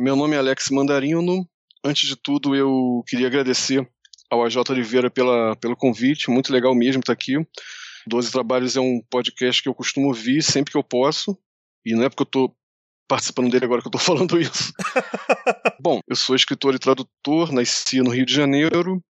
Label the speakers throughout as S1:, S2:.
S1: Meu nome é Alex Mandarino. Antes de tudo, eu queria agradecer ao AJ Oliveira pela, pelo convite, muito legal mesmo estar aqui. Doze Trabalhos é um podcast que eu costumo ouvir sempre que eu posso, e não é porque eu estou participando dele agora que eu estou falando isso. Bom, eu sou escritor e tradutor, nasci no Rio de Janeiro,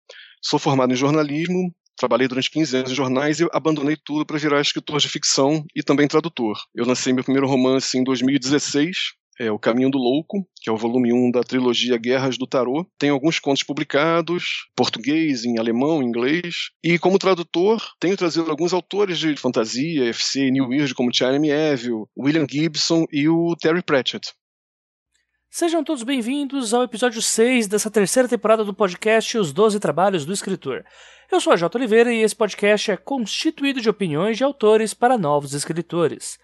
S1: sou formado em jornalismo, trabalhei durante 15 anos em jornais e abandonei tudo para virar escritor de ficção e também tradutor. Eu lancei meu primeiro romance em 2016, é O Caminho do Louco, que é o volume 1 da trilogia Guerras do Tarô. Tem alguns contos publicados, português, em alemão, em inglês. E como tradutor, tenho trazido alguns autores de fantasia, FC New Weird, como Jeremy Evil, William Gibson e o Terry Pratchett.
S2: Sejam todos bem-vindos ao episódio 6 dessa terceira temporada do podcast Os Doze Trabalhos do Escritor. Eu sou a J. Oliveira e esse podcast é constituído de opiniões de autores para novos escritores.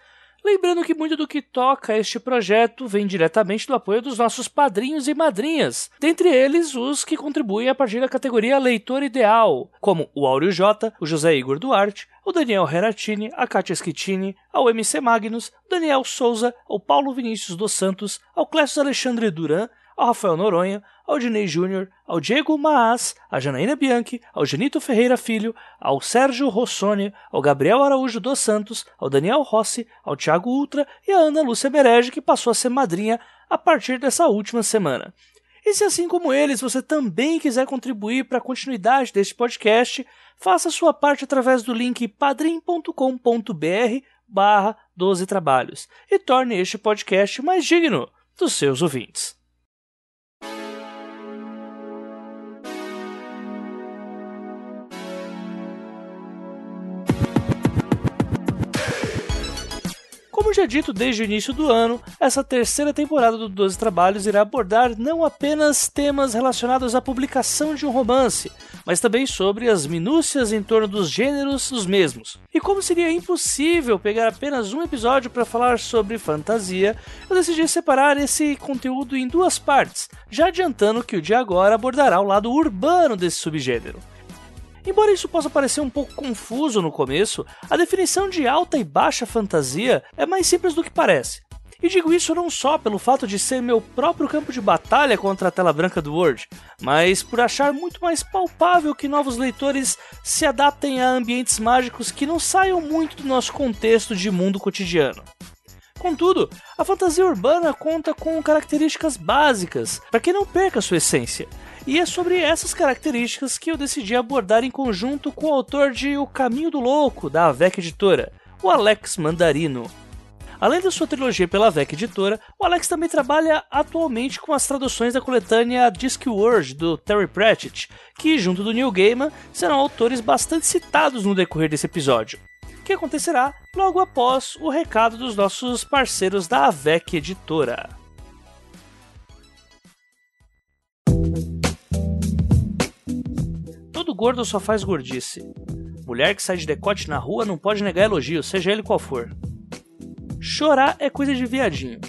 S2: Lembrando que muito do que toca este projeto vem diretamente do apoio dos nossos padrinhos e madrinhas, dentre eles os que contribuem a partir da categoria Leitor Ideal, como o Áureo J, o José Igor Duarte, o Daniel Renatini, a Kátia Schittini, ao MC Magnus, Daniel Souza, ao Paulo Vinícius dos Santos, ao Clécio Alexandre Duran, ao Rafael Noronha, ao Dinei Júnior, ao Diego Maas, à Janaína Bianchi, ao Genito Ferreira Filho, ao Sérgio Rossoni, ao Gabriel Araújo dos Santos, ao Daniel Rossi, ao Thiago Ultra e à Ana Lúcia Berege, que passou a ser madrinha a partir dessa última semana. E se assim como eles você também quiser contribuir para a continuidade deste podcast, faça sua parte através do link padrim.com.br barra 12 trabalhos e torne este podcast mais digno dos seus ouvintes. Como já dito desde o início do ano, essa terceira temporada do 12 Trabalhos irá abordar não apenas temas relacionados à publicação de um romance, mas também sobre as minúcias em torno dos gêneros dos mesmos. E como seria impossível pegar apenas um episódio para falar sobre fantasia, eu decidi separar esse conteúdo em duas partes, já adiantando que o de agora abordará o lado urbano desse subgênero. Embora isso possa parecer um pouco confuso no começo, a definição de alta e baixa fantasia é mais simples do que parece. E digo isso não só pelo fato de ser meu próprio campo de batalha contra a tela branca do Word, mas por achar muito mais palpável que novos leitores se adaptem a ambientes mágicos que não saiam muito do nosso contexto de mundo cotidiano. Contudo, a fantasia urbana conta com características básicas para que não perca sua essência, e é sobre essas características que eu decidi abordar em conjunto com o autor de O Caminho do Louco, da Avec Editora, o Alex Mandarino. Além da sua trilogia pela VEC Editora, o Alex também trabalha atualmente com as traduções da coletânea Discworld do Terry Pratchett, que, junto do Neil Gaiman, serão autores bastante citados no decorrer desse episódio. Que acontecerá logo após o recado dos nossos parceiros da AVEC Editora. Todo gordo só faz gordice. Mulher que sai de decote na rua não pode negar elogio, seja ele qual for. Chorar é coisa de viadinho.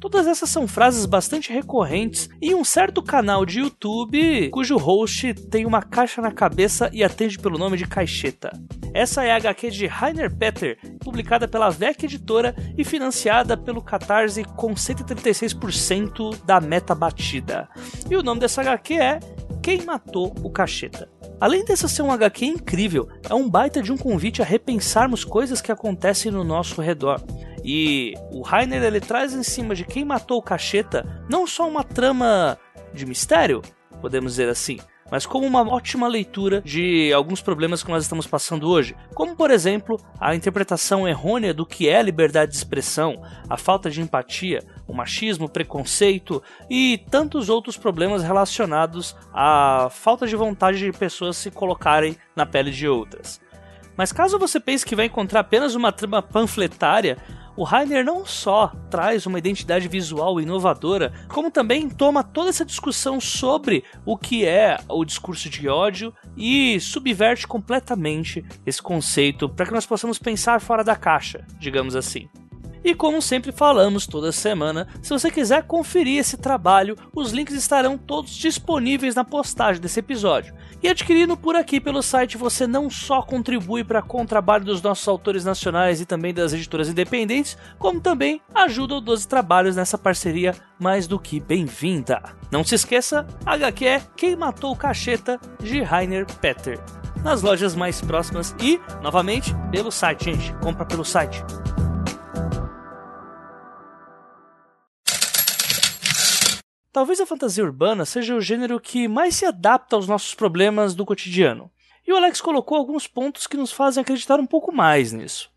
S2: Todas essas são frases bastante recorrentes em um certo canal de YouTube cujo host tem uma caixa na cabeça e atende pelo nome de Caixeta. Essa é a HQ de Rainer Petter, publicada pela VEC Editora e financiada pelo Catarse com 136% da meta batida. E o nome dessa HQ é quem Matou o Cacheta. Além dessa ser um HQ incrível, é um baita de um convite a repensarmos coisas que acontecem no nosso redor. E o Rainer ele traz em cima de quem matou o Cacheta não só uma trama de mistério, podemos dizer assim, mas como uma ótima leitura de alguns problemas que nós estamos passando hoje, como por exemplo a interpretação errônea do que é liberdade de expressão, a falta de empatia, o machismo, o preconceito e tantos outros problemas relacionados à falta de vontade de pessoas se colocarem na pele de outras. Mas caso você pense que vai encontrar apenas uma trama panfletária, o Rainer não só traz uma identidade visual inovadora, como também toma toda essa discussão sobre o que é o discurso de ódio e subverte completamente esse conceito para que nós possamos pensar fora da caixa, digamos assim. E como sempre falamos toda semana, se você quiser conferir esse trabalho, os links estarão todos disponíveis na postagem desse episódio. E adquirindo por aqui pelo site, você não só contribui para com o trabalho dos nossos autores nacionais e também das editoras independentes, como também ajuda o 12 Trabalhos nessa parceria mais do que bem-vinda. Não se esqueça, HQ é Quem Matou o Cacheta, de Rainer Petter. Nas lojas mais próximas e, novamente, pelo site, gente. Compra pelo site. Talvez a fantasia urbana seja o gênero que mais se adapta aos nossos problemas do cotidiano. E o Alex colocou alguns pontos que nos fazem acreditar um pouco mais nisso.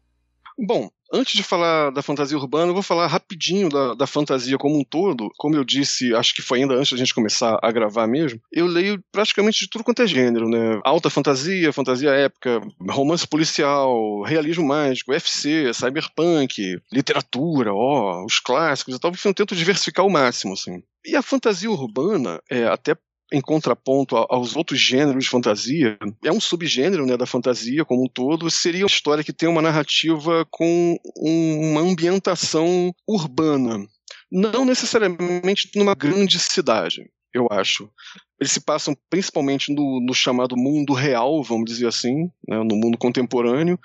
S1: Bom, Antes de falar da fantasia urbana, eu vou falar rapidinho da, da, fantasia como um todo. Como eu disse, acho que foi ainda antes da gente começar a gravar mesmo. Eu leio praticamente de tudo quanto é gênero, né? Alta fantasia, fantasia épica, romance policial, realismo mágico, FC, cyberpunk, literatura, ó, os clássicos e tal. Enfim, eu tento diversificar ao máximo, assim. E a fantasia urbana, é, até em contraponto aos outros gêneros de fantasia, é um subgênero né, da fantasia como um todo, seria uma história que tem uma narrativa com uma ambientação urbana. Não necessariamente numa grande cidade, eu acho eles se passam principalmente no, no, chamado mundo real, vamos dizer assim, né, no mundo contemporâneo.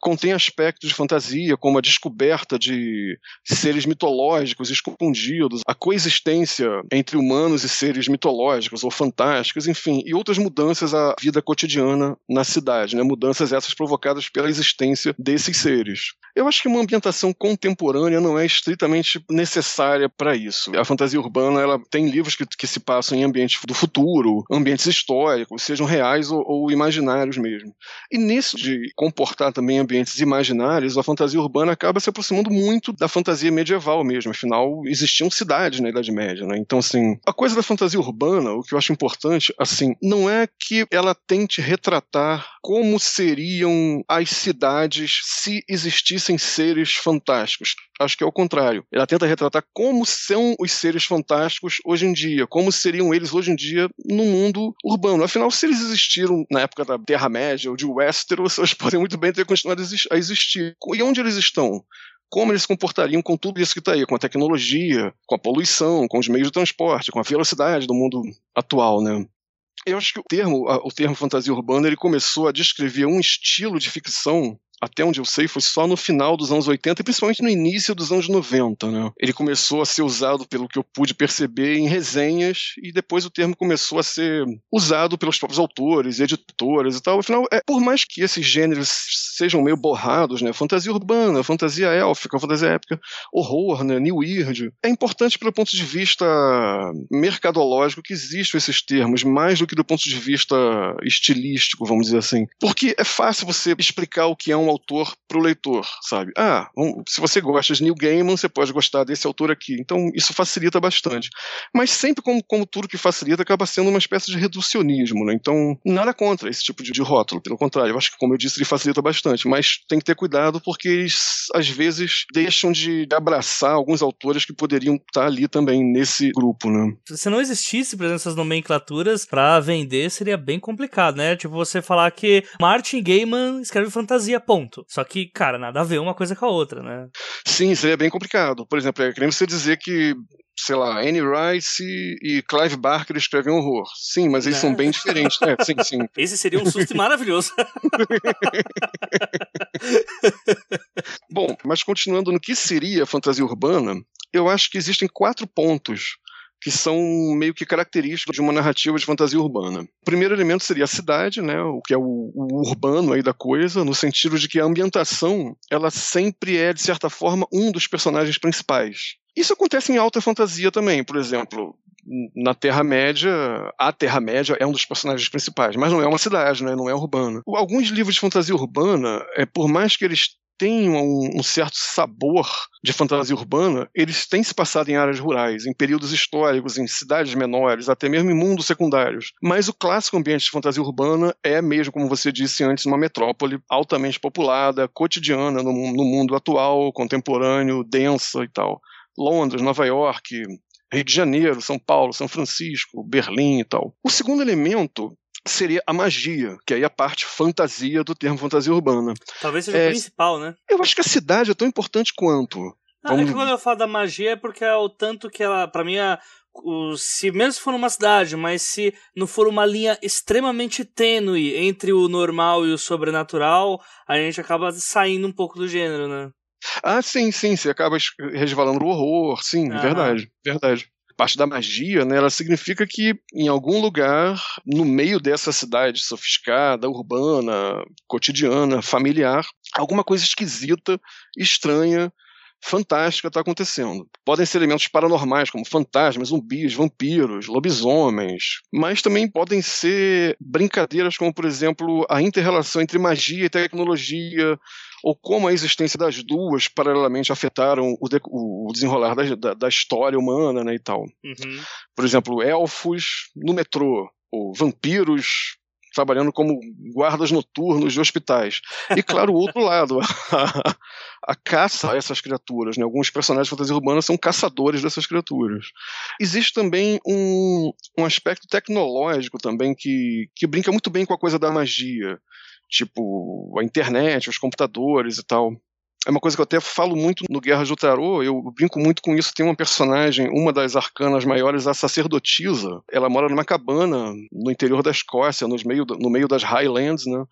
S1: Contém aspectos de fantasia, como a descoberta de seres mitológicos escondidos, a coexistência entre humanos e seres mitológicos ou fantásticos, enfim, e outras mudanças à vida cotidiana na cidade, né, mudanças essas provocadas pela existência desses seres. Eu acho que uma ambientação contemporânea não é estritamente necessária para isso. A fantasia urbana ela tem livros que, que se passam em ambientes do futuro futuro, ambientes históricos, sejam reais ou, ou imaginários mesmo. E nisso de comportar também ambientes imaginários, a fantasia urbana acaba se aproximando muito da fantasia medieval mesmo. Afinal, existiam cidades na Idade Média, né? Então, assim, a coisa da fantasia urbana, o que eu acho importante, assim, não é que ela tente retratar como seriam as cidades se existissem seres fantásticos. Acho que é o contrário. Ela tenta retratar como são os seres fantásticos hoje em dia, como seriam eles hoje em dia no mundo urbano. Afinal, se eles existiram na época da Terra-média ou de Westeros, eles podem muito bem ter continuado a existir. E onde eles estão? como eles se comportariam com tudo isso que está aí, com a tecnologia, com a poluição, com os meios de transporte, com a velocidade do mundo atual, né? Eu acho que o termo, o termo fantasia urbana, ele começou a descrever um estilo de ficção até onde eu sei, foi só no final dos anos 80 e principalmente no início dos anos 90. Né? Ele começou a ser usado, pelo que eu pude perceber, em resenhas e depois o termo começou a ser usado pelos próprios autores, editoras e tal. Afinal, é, por mais que esses gêneros sejam meio borrados, né? fantasia urbana, fantasia élfica, fantasia épica, horror, né? New Weird, é importante pelo ponto de vista mercadológico que existam esses termos, mais do que do ponto de vista estilístico, vamos dizer assim. Porque é fácil você explicar o que é um um autor para o leitor, sabe? Ah, se você gosta de Neil Gaiman, você pode gostar desse autor aqui. Então, isso facilita bastante. Mas sempre, como, como tudo que facilita, acaba sendo uma espécie de reducionismo, né? Então, nada contra esse tipo de, de rótulo. Pelo contrário, eu acho que, como eu disse, ele facilita bastante. Mas tem que ter cuidado porque eles, às vezes, deixam de abraçar alguns autores que poderiam estar ali também nesse grupo, né?
S2: Se não existisse, por exemplo, essas nomenclaturas para vender, seria bem complicado, né? Tipo, você falar que Martin Gaiman escreve fantasia, ponto ponto. Só que, cara, nada a ver uma coisa com a outra, né?
S1: Sim, seria bem complicado. Por exemplo, é que nem você dizer que sei lá, Annie Rice e Clive Barker escrevem horror. Sim, mas eles são bem diferentes. É, sim, sim.
S2: Esse seria um susto maravilhoso.
S1: Bom, mas continuando no que seria fantasia urbana, eu acho que existem quatro pontos que são meio que característicos de uma narrativa de fantasia urbana. O primeiro elemento seria a cidade, né, o que é o, o, urbano aí da coisa, no sentido de que a ambientação, ela sempre é de certa forma um dos personagens principais. Isso acontece em alta fantasia também, por exemplo, na Terra-média, a Terra-média é um dos personagens principais, mas não é uma cidade, né? não é urbana. Alguns livros de fantasia urbana, é, por mais que eles têm um, um, certo sabor de fantasia urbana, eles têm se passado em áreas rurais, em períodos históricos, em cidades menores, até mesmo em mundos secundários. Mas o clássico ambiente de fantasia urbana é mesmo, como você disse antes, uma metrópole altamente populada, cotidiana no, no mundo atual, contemporâneo, densa e tal. Londres, Nova York, Rio de Janeiro, São Paulo, São Francisco, Berlim e tal. O segundo elemento seria a magia, que aí é a parte fantasia do termo fantasia urbana.
S2: Talvez seja é, o principal, né?
S1: Eu acho que a cidade é tão importante quanto.
S2: Ah, é que quando eu falo da magia é porque é o tanto que ela, para mim, é, o, se mesmo se for numa cidade, mas se não for uma linha extremamente tênue entre o normal e o sobrenatural, a gente acaba saindo um pouco do gênero, né?
S1: Ah, sim, sim, você acaba resvalando o horror, sim, Aham. verdade, verdade parte da magia, né, ela significa que em algum lugar, no meio dessa cidade sofisticada, urbana, cotidiana, familiar, alguma coisa esquisita, estranha, fantástica está acontecendo. Podem ser elementos paranormais, como fantasmas, zumbis, vampiros, lobisomens, mas também podem ser brincadeiras como, por exemplo, a interrelação entre magia e tecnologia, ou como a existência das duas paralelamente afetaram o, de, o desenrolar da, da, da, história humana né, e tal. Uhum. Por exemplo, elfos no metrô, ou vampiros trabalhando como guardas noturnos de hospitais. E, claro, o outro lado, a, a, caça a essas criaturas. Né? Alguns personagens de fantasia urbana são caçadores dessas criaturas. Existe também um, um aspecto tecnológico também que, que brinca muito bem com a coisa da magia tipo a internet, os computadores e tal. É uma coisa que eu até falo muito no Guerras do Tarô, eu brinco muito com isso. Tem uma personagem, uma das arcanas maiores, a sacerdotisa. Ela mora numa cabana no interior da Escócia, no meio, no meio das Highlands, né?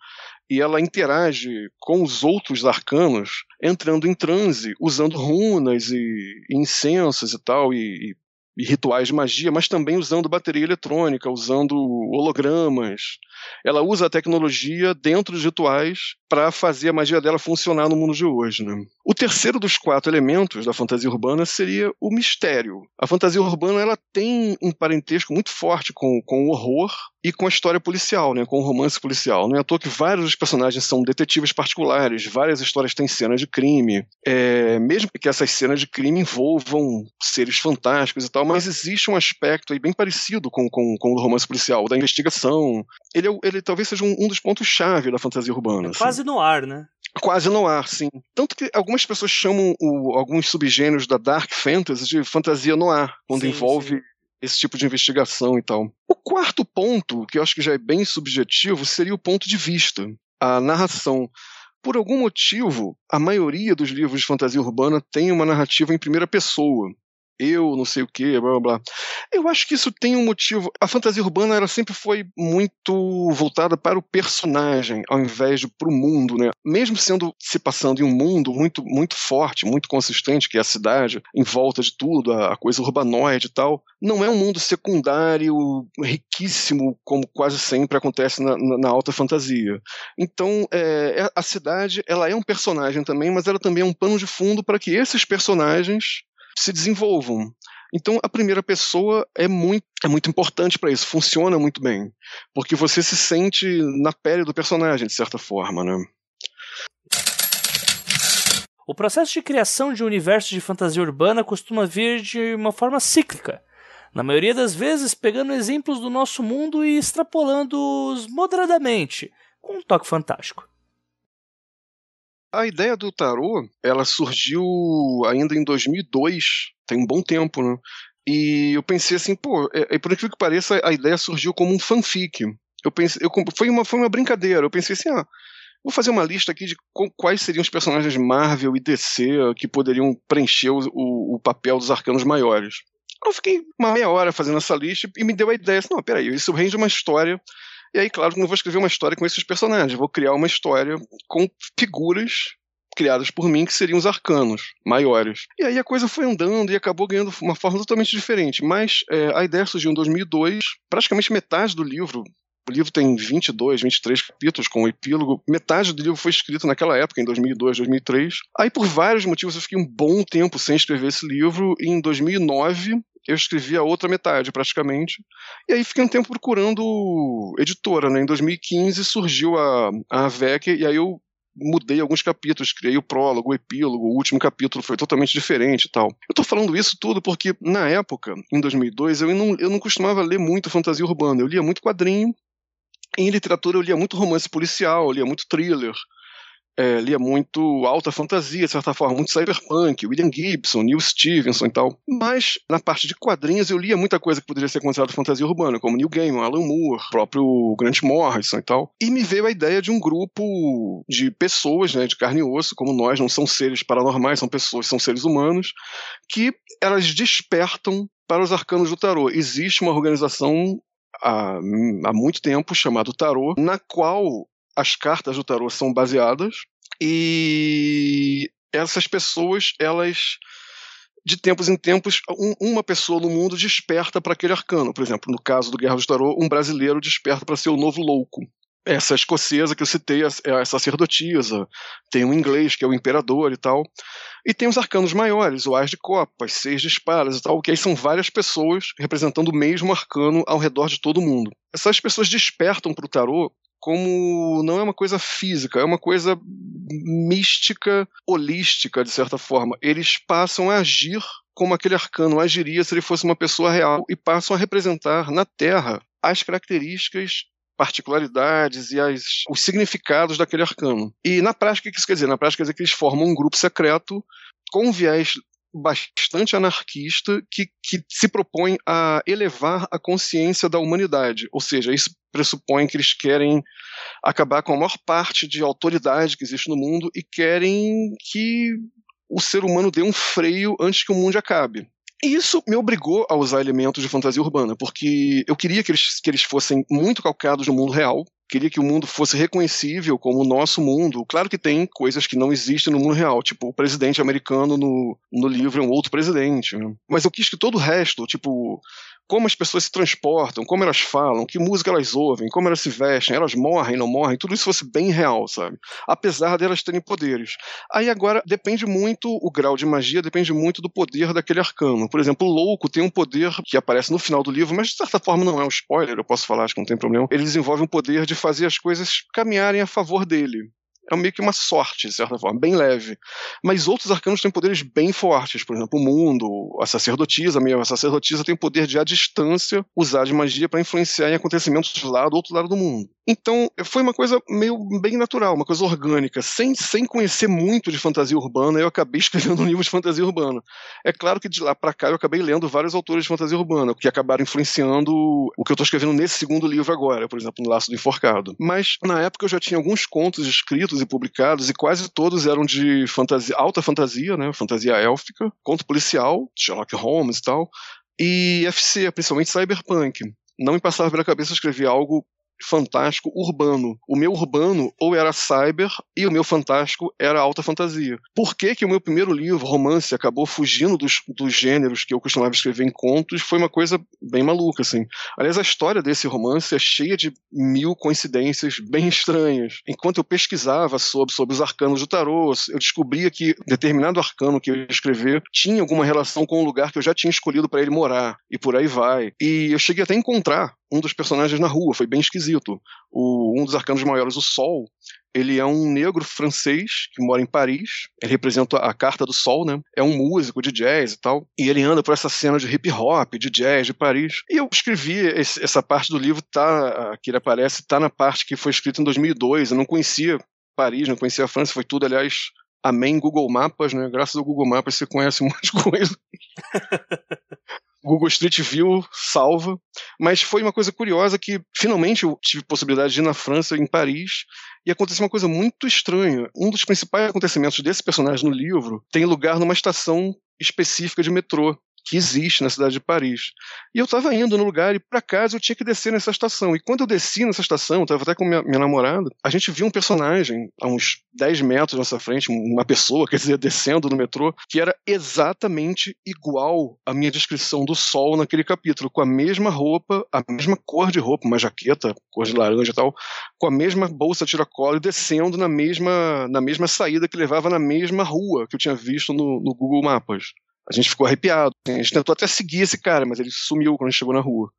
S1: E ela interage com os outros arcanos, entrando em transe, usando runas e, e incensos e tal, e, e e rituais de magia, mas também usando bateria eletrônica, usando hologramas. Ela usa a tecnologia dentro dos rituais para fazer a magia dela funcionar no mundo de hoje. Né? O terceiro dos quatro elementos da fantasia urbana seria o mistério. A fantasia urbana ela tem um parentesco muito forte com, com o horror e com a história policial, né, com o romance policial. Não é à toa que vários dos personagens são detetives particulares, várias histórias têm cenas de crime, é, mesmo que essas cenas de crime envolvam seres fantásticos e tal, mas existe um aspecto aí bem parecido com, com, com o romance policial, da investigação. Ele, é, ele talvez seja um, um dos pontos-chave da fantasia urbana. É
S2: assim. Quase no ar, né?
S1: Quase no ar, sim. Tanto que algumas pessoas chamam o, alguns subgêneros da Dark Fantasy de fantasia no ar, quando sim, envolve sim. esse tipo de investigação e tal. O quarto ponto, que eu acho que já é bem subjetivo, seria o ponto de vista. A narração. Por algum motivo, a maioria dos livros de fantasia urbana tem uma narrativa em primeira pessoa eu, não sei o que, blá blá blá. Eu acho que isso tem um motivo. A fantasia urbana ela sempre foi muito voltada para o personagem, ao invés de para o mundo, né? Mesmo sendo se passando em um mundo muito muito forte, muito consistente, que é a cidade, em volta de tudo, a, a coisa urbanoide e tal, não é um mundo secundário riquíssimo, como quase sempre acontece na, na, na alta fantasia. Então, é, é, a cidade ela é um personagem também, mas ela também é um pano de fundo para que esses personagens se desenvolvam. Então, a primeira pessoa é muito, é muito importante para isso, funciona muito bem, porque você se sente na pele do personagem, de certa forma, né?
S2: O processo de criação de um universo de fantasia urbana costuma vir de uma forma cíclica, na maioria das vezes pegando exemplos do nosso mundo e extrapolando-os moderadamente, com um toque fantástico.
S1: A ideia do tarô, ela surgiu ainda em 2002, tem um bom tempo, né? E eu pensei assim, pô, é, é, por incrível que pareça, a ideia surgiu como um fanfic. Eu pensei, eu, foi, uma, foi uma brincadeira. Eu pensei assim, ah, vou fazer uma lista aqui de quais seriam os personagens Marvel e DC que poderiam preencher o, o, o papel dos arcanos maiores. Eu fiquei uma meia hora fazendo essa lista e me deu a ideia assim, não, peraí, isso rende uma história e aí, claro, não vou escrever uma história com esses personagens, vou criar uma história com figuras criadas por mim que seriam os arcanos maiores. E aí a coisa foi andando e acabou ganhando uma forma totalmente diferente. Mas é, a ideia surgiu em 2002, praticamente metade do livro. O livro tem 22, 23 capítulos com o epílogo. Metade do livro foi escrito naquela época, em 2002, 2003. Aí, por vários motivos, eu fiquei um bom tempo sem escrever esse livro. E em 2009, eu escrevi a outra metade, praticamente. E aí fiquei um tempo procurando editora, né? Em 2015 surgiu a, a AVEC, e aí eu mudei alguns capítulos, criei o prólogo, o epílogo, o último capítulo foi totalmente diferente e tal. Eu tô falando isso tudo porque, na época, em 2002, eu não, eu não costumava ler muito fantasia urbana, eu lia muito quadrinho, em literatura eu lia muito romance policial, eu lia muito thriller, é, lia muito alta fantasia, de certa forma, muito cyberpunk, William Gibson, Neil Stevenson e tal. Mas na parte de quadrinhos eu lia muita coisa que poderia ser considerada fantasia urbana, como Neil Gaiman, Alan Moore, próprio Grant Morrison e tal. E me veio a ideia de um grupo de pessoas, né, de carne e osso, como nós, não são seres paranormais, são pessoas, são seres humanos, que elas despertam para os arcanos do tarô. Existe uma organização há, há muito tempo chamada Tarô, na qual as cartas do tarô são baseadas e essas pessoas, elas de tempos em tempos, um, uma pessoa no mundo desperta para aquele arcano. Por exemplo, no caso do Guerra do Tarô, um brasileiro desperta para ser o novo louco. Essa escocesa que eu citei é a sacerdotisa, tem um inglês que é o imperador e tal. E tem os arcanos maiores, o As de Copas, Seis de Espadas e tal, que aí são várias pessoas representando o mesmo arcano ao redor de todo mundo. Essas pessoas despertam para o tarô como não é uma coisa física, é uma coisa mística, holística, de certa forma. Eles passam a agir como aquele arcano agiria se ele fosse uma pessoa real e passam a representar na Terra as características particularidades e as, os significados daquele arcano. E na prática, o que isso quer dizer? Na prática, quer dizer que eles formam um grupo secreto com viés bastante anarquista que, que se propõe a elevar a consciência da humanidade. Ou seja, isso pressupõe que eles querem acabar com a maior parte de autoridade que existe no mundo e querem que o ser humano dê um freio antes que o mundo acabe. E isso me obrigou a usar elementos de fantasia urbana, porque eu queria que eles, que eles fossem muito calcados no mundo real, queria que o mundo fosse reconhecível como o nosso mundo. Claro que tem coisas que não existem no mundo real, tipo o presidente americano no, no livro é um outro presidente. Né? Mas eu quis que todo o resto, tipo como as pessoas se transportam, como elas falam, que música elas ouvem, como elas se vestem, elas morrem, não morrem, tudo isso fosse bem real, sabe? Apesar delas terem poderes. Aí agora depende muito, o grau de magia depende muito do poder daquele arcano. Por exemplo, o louco tem um poder que aparece no final do livro, mas de certa forma não é um spoiler, eu posso falar, acho que não tem problema. Ele desenvolve um poder de fazer as coisas caminharem a favor dele é meio que uma sorte, de certa forma, bem leve. Mas outros arcanos têm poderes bem fortes, por exemplo, o mundo, a sacerdotisa mesmo. A sacerdotisa tem o poder de, à distância, usar de magia para influenciar em acontecimentos lá do outro lado do mundo. Então, foi uma coisa meio bem natural, uma coisa orgânica. Sem, sem conhecer muito de fantasia urbana, eu acabei escrevendo um livro de fantasia urbana. É claro que de lá para cá eu acabei lendo vários autores de fantasia urbana, que acabaram influenciando o que eu estou escrevendo nesse segundo livro agora, por exemplo, no Laço do Enforcado. Mas, na época, eu já tinha alguns contos escritos e publicados, e quase todos eram de fantasia, alta fantasia, né? Fantasia élfica, conto policial, Sherlock Holmes e tal, e FC, principalmente cyberpunk. Não me passava pela cabeça escrever algo fantástico urbano. O meu urbano ou era cyber e o meu fantástico era alta fantasia. Por que, que o meu primeiro livro, romance, acabou fugindo dos, dos gêneros que eu costumava escrever em contos? Foi uma coisa bem maluca, assim. Aliás, a história desse romance é cheia de mil coincidências bem estranhas. Enquanto eu pesquisava sobre, sobre os arcanos do tarô, eu descobria que determinado arcano que eu ia escrever tinha alguma relação com o lugar que eu já tinha escolhido para ele morar, e por aí vai. E eu cheguei até a encontrar um dos personagens na rua, foi bem esquisito. O, um dos arcanos maiores, o Sol, ele é um negro francês que mora em Paris. Ele representa a carta do sol, né? É um músico de jazz e tal. E ele anda por essa cena de hip hop, de jazz de Paris. E eu escrevi esse, essa parte do livro, tá, que ele aparece, tá na parte que foi escrita em 2002. Eu não conhecia Paris, não conhecia a França, foi tudo, aliás, amém Google Mapas, né? Graças ao Google Mapas você conhece um monte de coisa. Google Street View salva, mas foi uma coisa curiosa que finalmente eu tive possibilidade de ir na França, em Paris, e aconteceu uma coisa muito estranha. Um dos principais acontecimentos desse personagem no livro tem lugar numa estação específica de metrô que existe na cidade de Paris. E eu estava indo no lugar e para casa eu tinha que descer nessa estação. E quando eu desci nessa estação, estava até com minha, minha, namorada, a gente viu um personagem a uns 10 metros na nossa frente, uma pessoa, quer dizer, descendo no metrô, que era exatamente igual à minha descrição do sol naquele capítulo, com a mesma roupa, a mesma cor de roupa, uma jaqueta, cor de laranja e tal, com a mesma bolsa tiracolo e descendo na mesma, na mesma saída que levava na mesma rua que eu tinha visto no, no Google Mapas. A gente ficou arrepiado. A gente tentou até seguir esse cara, mas ele sumiu quando a gente chegou na rua.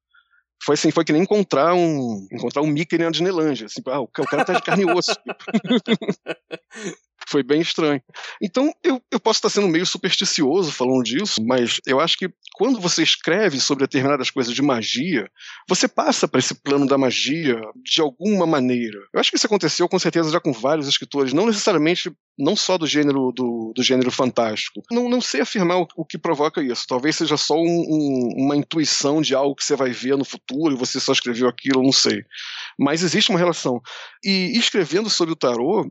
S1: Foi assim, foi que nem encontrar um encontrar um Mickey na Disneylândia. Assim, ah, o cara tá de carne e osso. Foi bem estranho. Então, eu, eu posso estar sendo meio supersticioso falando disso, mas eu acho que quando você escreve sobre determinadas coisas de magia, você passa para esse plano da magia de alguma maneira. Eu acho que isso aconteceu com certeza já com vários escritores, não necessariamente não só do gênero do, do gênero fantástico. Não, não sei afirmar o, o que provoca isso. Talvez seja só um, um, uma intuição de algo que você vai ver no futuro e você só escreveu aquilo, não sei. Mas existe uma relação. E escrevendo sobre o tarô,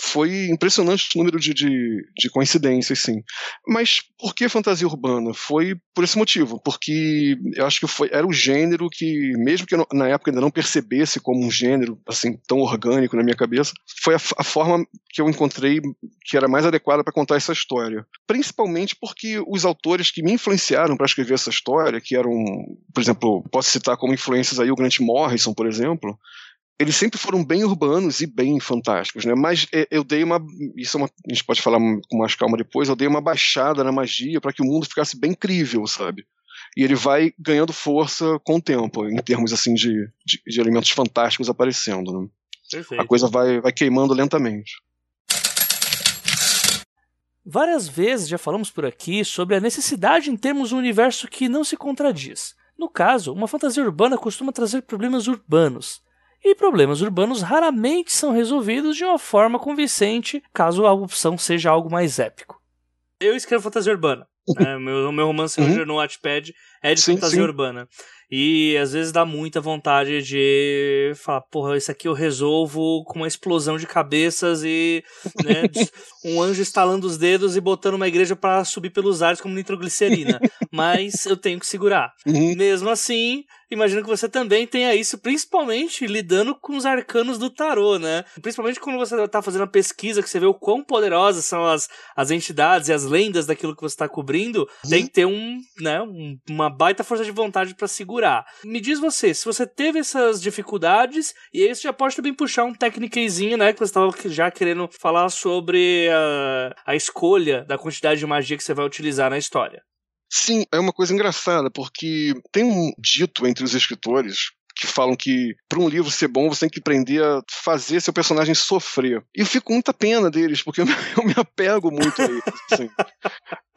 S1: foi impressionante o número de, de, de, coincidências, sim. Mas por que fantasia urbana? Foi por esse motivo, porque eu acho que foi, era o gênero que, mesmo que eu, na época ainda não percebesse como um gênero assim tão orgânico na minha cabeça, foi a, a forma que eu encontrei que era mais adequada para contar essa história. Principalmente porque os autores que me influenciaram para escrever essa história, que eram, por exemplo, posso citar como influências aí o Grant Morrison, por exemplo, eles sempre foram bem urbanos e bem fantásticos, né? Mas é, eu dei uma, isso é uma, a gente pode falar com mais calma depois. Eu dei uma baixada na magia para que o mundo ficasse bem crível, sabe? E ele vai ganhando força com o tempo, em termos assim de, de, de elementos fantásticos aparecendo. Né? Perfeito. A coisa vai, vai queimando lentamente.
S2: Várias vezes já falamos por aqui sobre a necessidade em termos um universo que não se contradiz. No caso, uma fantasia urbana costuma trazer problemas urbanos e problemas urbanos raramente são resolvidos de uma forma convincente, caso a opção seja algo mais épico. Eu escrevo fantasia urbana. Né? meu, meu romance uhum. no Wattpad é de sim, fantasia sim. urbana. E às vezes dá muita vontade de falar, porra, isso aqui eu resolvo com uma explosão de cabeças e né, um anjo estalando os dedos e botando uma igreja para subir pelos ares como nitroglicerina. Mas eu tenho que segurar. Uhum. Mesmo assim, imagino que você também tenha isso, principalmente lidando com os arcanos do tarô, né? Principalmente quando você tá fazendo a pesquisa, que você vê o quão poderosas são as, as entidades e as lendas daquilo que você está cobrindo, uhum. tem que ter um, né, um, uma baita força de vontade para segurar. Me diz você, se você teve essas dificuldades, e aí você já pode também puxar um técnicozinho, né, que você estava já querendo falar sobre a, a escolha da quantidade de magia que você vai utilizar na história.
S1: Sim, é uma coisa engraçada, porque tem um dito entre os escritores que falam que para um livro ser bom você tem que aprender a fazer seu personagem sofrer. E eu fico com muita pena deles, porque eu me, apego muito a eles. Assim.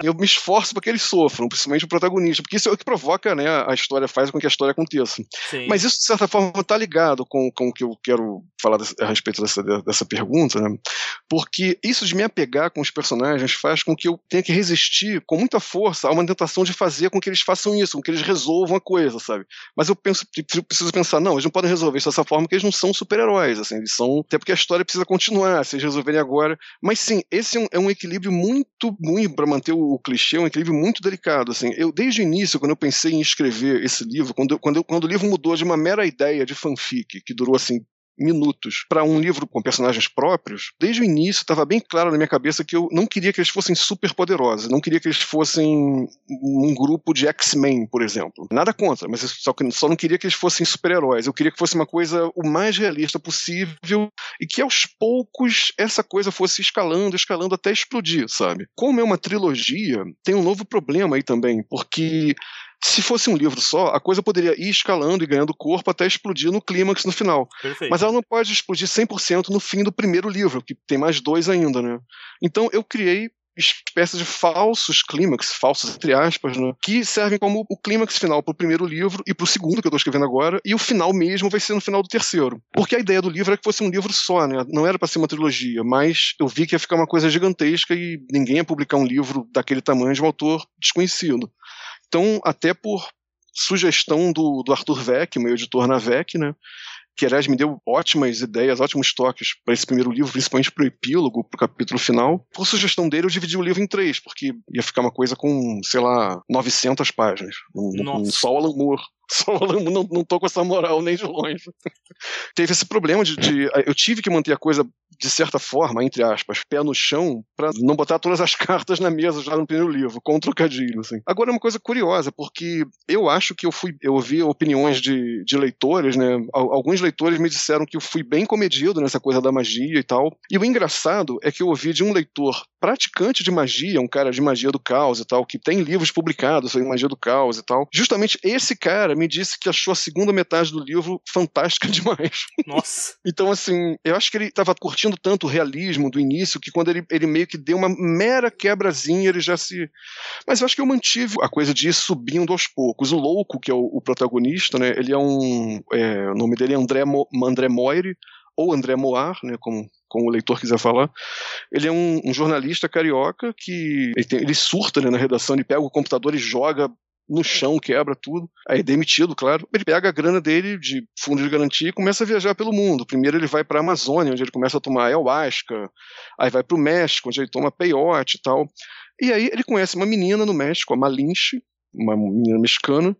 S1: Eu me esforço para que eles sofram, principalmente o protagonista, porque isso é o que provoca, né, a história faz com que a história aconteça. Sim. Mas isso, de certa forma, está ligado com, com o que eu quero falar a respeito dessa, dessa pergunta, né? porque isso de me apegar com os personagens faz com que eu tenha que resistir com muita força a uma tentação de fazer com que eles façam isso, com que eles resolvam a coisa, sabe? Mas eu penso, preciso pensar, não, eles não podem resolver isso dessa forma porque eles não são super-heróis, assim, eles são, até porque a história precisa continuar, se eles resolverem agora. Mas sim, esse é um, é um equilíbrio muito ruim para manter o, clichê, é um equilíbrio muito delicado, assim. Eu, desde o início, quando eu pensei em escrever esse livro, quando, quando, quando o livro mudou de uma mera ideia de fanfic, que durou, assim, minutos para um livro com personagens próprios, desde o início estava bem claro na minha cabeça que eu não queria que eles fossem super poderosos, não queria que eles fossem um grupo de X-Men, por exemplo. Nada contra, mas só, só não queria que eles fossem super-heróis. Eu queria que fosse uma coisa o mais realista possível e que aos poucos essa coisa fosse escalando, escalando até explodir, sabe? Como é uma trilogia, tem um novo problema aí também, porque se fosse um livro só, a coisa poderia ir escalando e ganhando corpo até explodir no clímax no final. Perfeito. Mas ela não pode explodir 100% no fim do primeiro livro, que tem mais dois ainda, né? Então eu criei espécies de falsos clímax, falsos entre aspas, né, que servem como o clímax final para o primeiro livro e para o segundo que eu estou escrevendo agora, e o final mesmo vai ser no final do terceiro. Porque a ideia do livro era que fosse um livro só, né? Não era para ser uma trilogia, mas eu vi que ia ficar uma coisa gigantesca e ninguém ia publicar um livro daquele tamanho de um autor desconhecido. Então, até por sugestão do, do Arthur Veck, meu editor na Veck, né? que aliás me deu ótimas ideias, ótimos toques para esse primeiro livro, principalmente para o epílogo, para o capítulo final. Por sugestão dele, eu dividi o livro em três, porque ia ficar uma coisa com, sei lá, 900 páginas. Um, um, só o Alan Moore. Só não, não tô com essa moral nem de longe. Teve esse problema de, de, Eu tive que manter a coisa de certa forma, entre aspas, pé no chão, para não botar todas as cartas na mesa já no primeiro livro, com trocadilho, assim. Agora é uma coisa curiosa, porque eu acho que eu fui, eu ouvi opiniões de, de leitores, né? Alguns leitores me disseram que eu fui bem comedido nessa coisa da magia e tal. E o engraçado é que eu ouvi de um leitor praticante de magia, um cara de magia do caos e tal, que tem livros publicados sobre magia do caos e tal. Justamente esse cara me disse que achou a segunda metade do livro fantástica demais.
S2: Nossa.
S1: então, assim, eu acho que ele estava curtindo tanto o realismo do início que quando ele, ele meio que deu uma mera quebrazinha, ele já se. Mas eu acho que eu mantive a coisa de ir subindo aos poucos. O Louco, que é o, o protagonista, né? Ele é um. É, o nome dele é André, Mo, André Moire ou André Moar, né, como, como o leitor quiser falar. Ele é um, um jornalista carioca que ele, tem, ele surta né, na redação, ele pega o computador e joga no chão, quebra tudo. Aí é demitido, claro. Ele pega a grana dele de fundo de garantia e começa a viajar pelo mundo. Primeiro ele vai para a Amazônia, onde ele começa a tomar ayahuasca. Aí vai para o México, onde ele toma peyote e tal. E aí ele conhece uma menina no México, a Malinche, uma menina mexicana,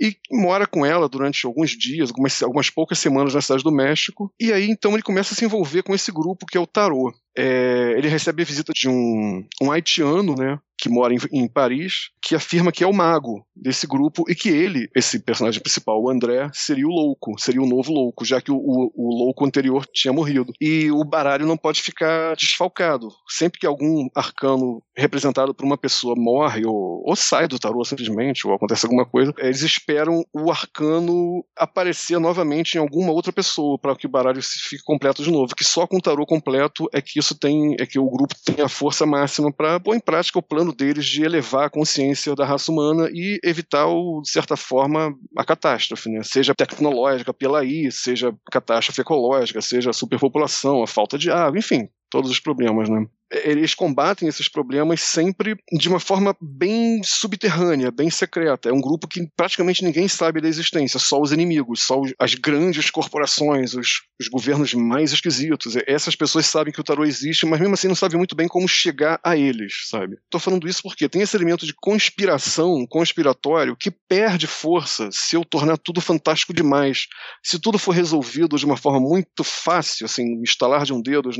S1: e mora com ela durante alguns dias, algumas, algumas poucas semanas na cidade do México. E aí então ele começa a se envolver com esse grupo que é o Tarot. É, ele recebe a visita de um, um haitiano, né, que mora em, em, Paris, que afirma que é o mago desse grupo e que ele, esse personagem principal, o André, seria o louco, seria o novo louco, já que o, o, o louco anterior tinha morrido. E o baralho não pode ficar desfalcado. Sempre que algum arcano representado por uma pessoa morre ou, ou sai do tarô simplesmente, ou acontece alguma coisa, eles esperam o arcano aparecer novamente em alguma outra pessoa para que o baralho fique completo de novo. Que só com o tarô completo é que isso tem, é que o grupo tem a força máxima para pôr em prática o plano plano deles de elevar a consciência da raça humana e evitar, o, de certa forma, a catástrofe, né? seja tecnológica pela I, seja catástrofe ecológica, seja a superpopulação, a falta de água, enfim, todos os problemas, né? Eles combatem esses problemas sempre de uma forma bem subterrânea, bem secreta. É um grupo que praticamente ninguém sabe da existência, só os inimigos, só as grandes corporações, os, os governos mais esquisitos. Essas pessoas sabem que o tarô existe, mas mesmo assim não sabem muito bem como chegar a eles, sabe? Tô falando isso porque tem esse elemento de conspiração, conspiratório, que perde força se eu tornar tudo fantástico demais. Se tudo for resolvido de uma forma muito fácil, assim, instalar de um dedo,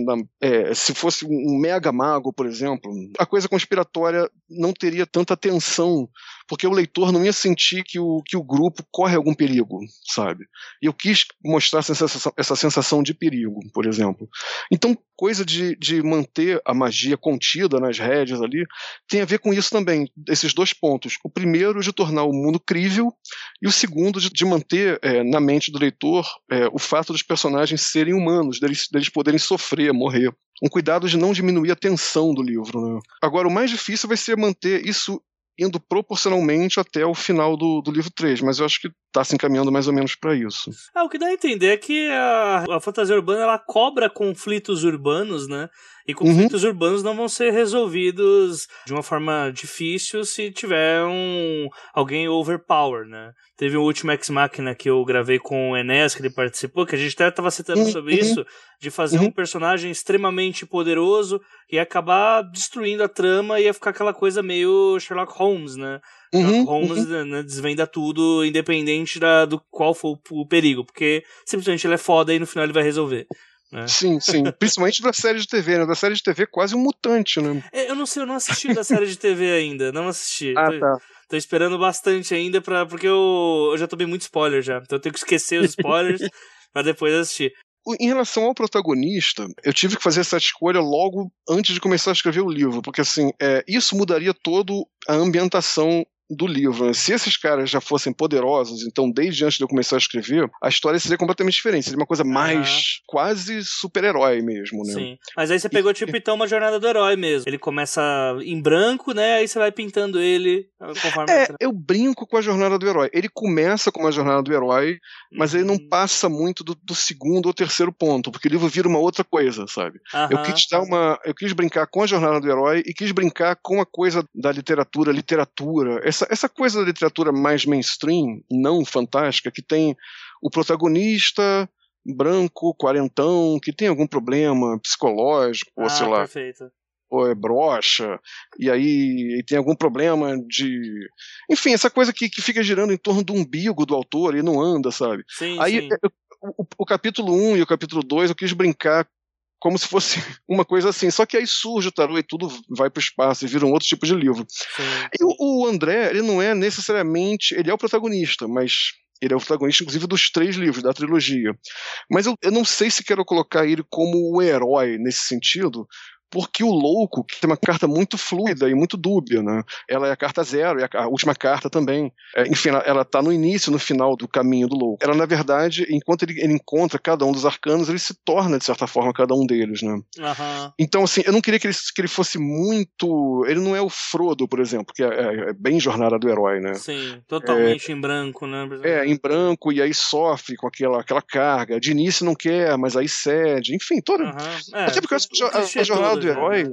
S1: é, se fosse um mega Mega Mago, por exemplo, a coisa conspiratória não teria tanta tensão, porque o leitor não ia sentir que o, que o grupo corre algum perigo, sabe? E eu quis mostrar essa sensação, essa sensação de perigo, por exemplo. Então, coisa de, de manter a magia contida nas rédeas ali tem a ver com isso também, esses dois pontos. O primeiro, de tornar o mundo crível, e o segundo, de, de manter é, na mente do leitor é, o fato dos personagens serem humanos, deles, deles poderem sofrer, morrer um cuidado de não diminuir a tensão do livro. Né? Agora, o mais difícil vai ser manter isso indo proporcionalmente até o final do, do livro 3, mas eu acho que está se encaminhando mais ou menos para isso.
S2: Ah, o que dá a entender é que a, a fantasia urbana ela cobra conflitos urbanos, né? E conflitos uhum. urbanos não vão ser resolvidos de uma forma difícil se tiver um alguém overpower, né? Teve o último Ex Machina que eu gravei com o Enes, que ele participou, que a gente até estava citando uhum. sobre isso, de fazer uhum. um personagem extremamente poderoso e acabar destruindo a trama e ia ficar aquela coisa meio Sherlock Holmes, né? Uhum, Sherlock Holmes uhum. né, desvenda tudo independente da, do qual for o perigo, porque simplesmente ele é foda e no final ele vai resolver.
S1: Né? Sim, sim. Principalmente da série de TV, né? Da série de TV quase um mutante, né?
S2: É, eu não sei, eu não assisti da série de TV ainda. Não assisti.
S1: ah, tô, tá.
S2: Tô esperando bastante ainda, pra, porque eu, eu já tomei muito spoiler já. Então eu tenho que esquecer os spoilers pra depois assistir.
S1: Em relação ao protagonista, eu tive que fazer essa escolha logo antes de começar a escrever o livro, porque assim, é, isso mudaria todo a ambientação do livro. Né? Se esses caras já fossem poderosos, então desde antes de eu começar a escrever, a história seria completamente diferente. Seria uma coisa mais quase super-herói mesmo, né? Sim.
S2: Mas aí você pegou, e... tipo, então, uma jornada do herói mesmo. Ele começa em branco, né? Aí você vai pintando ele conforme.
S1: É, eu brinco com a jornada do herói. Ele começa com uma jornada do herói, mas uhum. ele não uhum. passa muito do, do, segundo ou terceiro ponto, porque o livro vira uma outra coisa, sabe? Uhum. Eu quis dar uma. Eu quis brincar com a jornada do herói e quis brincar com a coisa da literatura, literatura. Essa essa, essa coisa da literatura mais mainstream, não fantástica, que tem o protagonista branco, quarentão, que tem algum problema psicológico, ah, ou sei lá.
S2: Perfeito.
S1: Ou é brocha, e aí tem algum problema de. Enfim, essa coisa que, que fica girando em torno do umbigo do autor e não anda, sabe?
S2: Sim,
S1: aí
S2: sim.
S1: O, o, capítulo 1 e o capítulo 2 eu quis brincar como se fosse uma coisa assim. Só que aí surge o tarô e tudo vai para o espaço e vira um outro tipo de livro. Sim. E o, o, André, ele não é necessariamente. Ele é o protagonista, mas. Ele é o protagonista, inclusive, dos três livros da trilogia. Mas eu, eu não sei se quero colocar ele como o herói nesse sentido, porque o louco que tem uma carta muito fluida e muito dúbia, né? Ela é a carta zero, e a, última carta também. É, enfim, ela está no início, no final do caminho do louco. Ela, na verdade, enquanto ele, ele, encontra cada um dos arcanos, ele se torna, de certa forma, cada um deles, né?
S2: Uhum.
S1: Então, assim, eu não queria que ele, que ele fosse muito. Ele não é o Frodo, por exemplo, que é, é, é bem jornada do herói, né?
S2: Sim, totalmente em branco, né?
S1: É, em branco, e aí sofre com aquela, aquela carga. De início não quer, mas aí cede. Enfim, toda.
S2: Uhum. É,
S1: Até porque eu acho que a, a jornada do herói.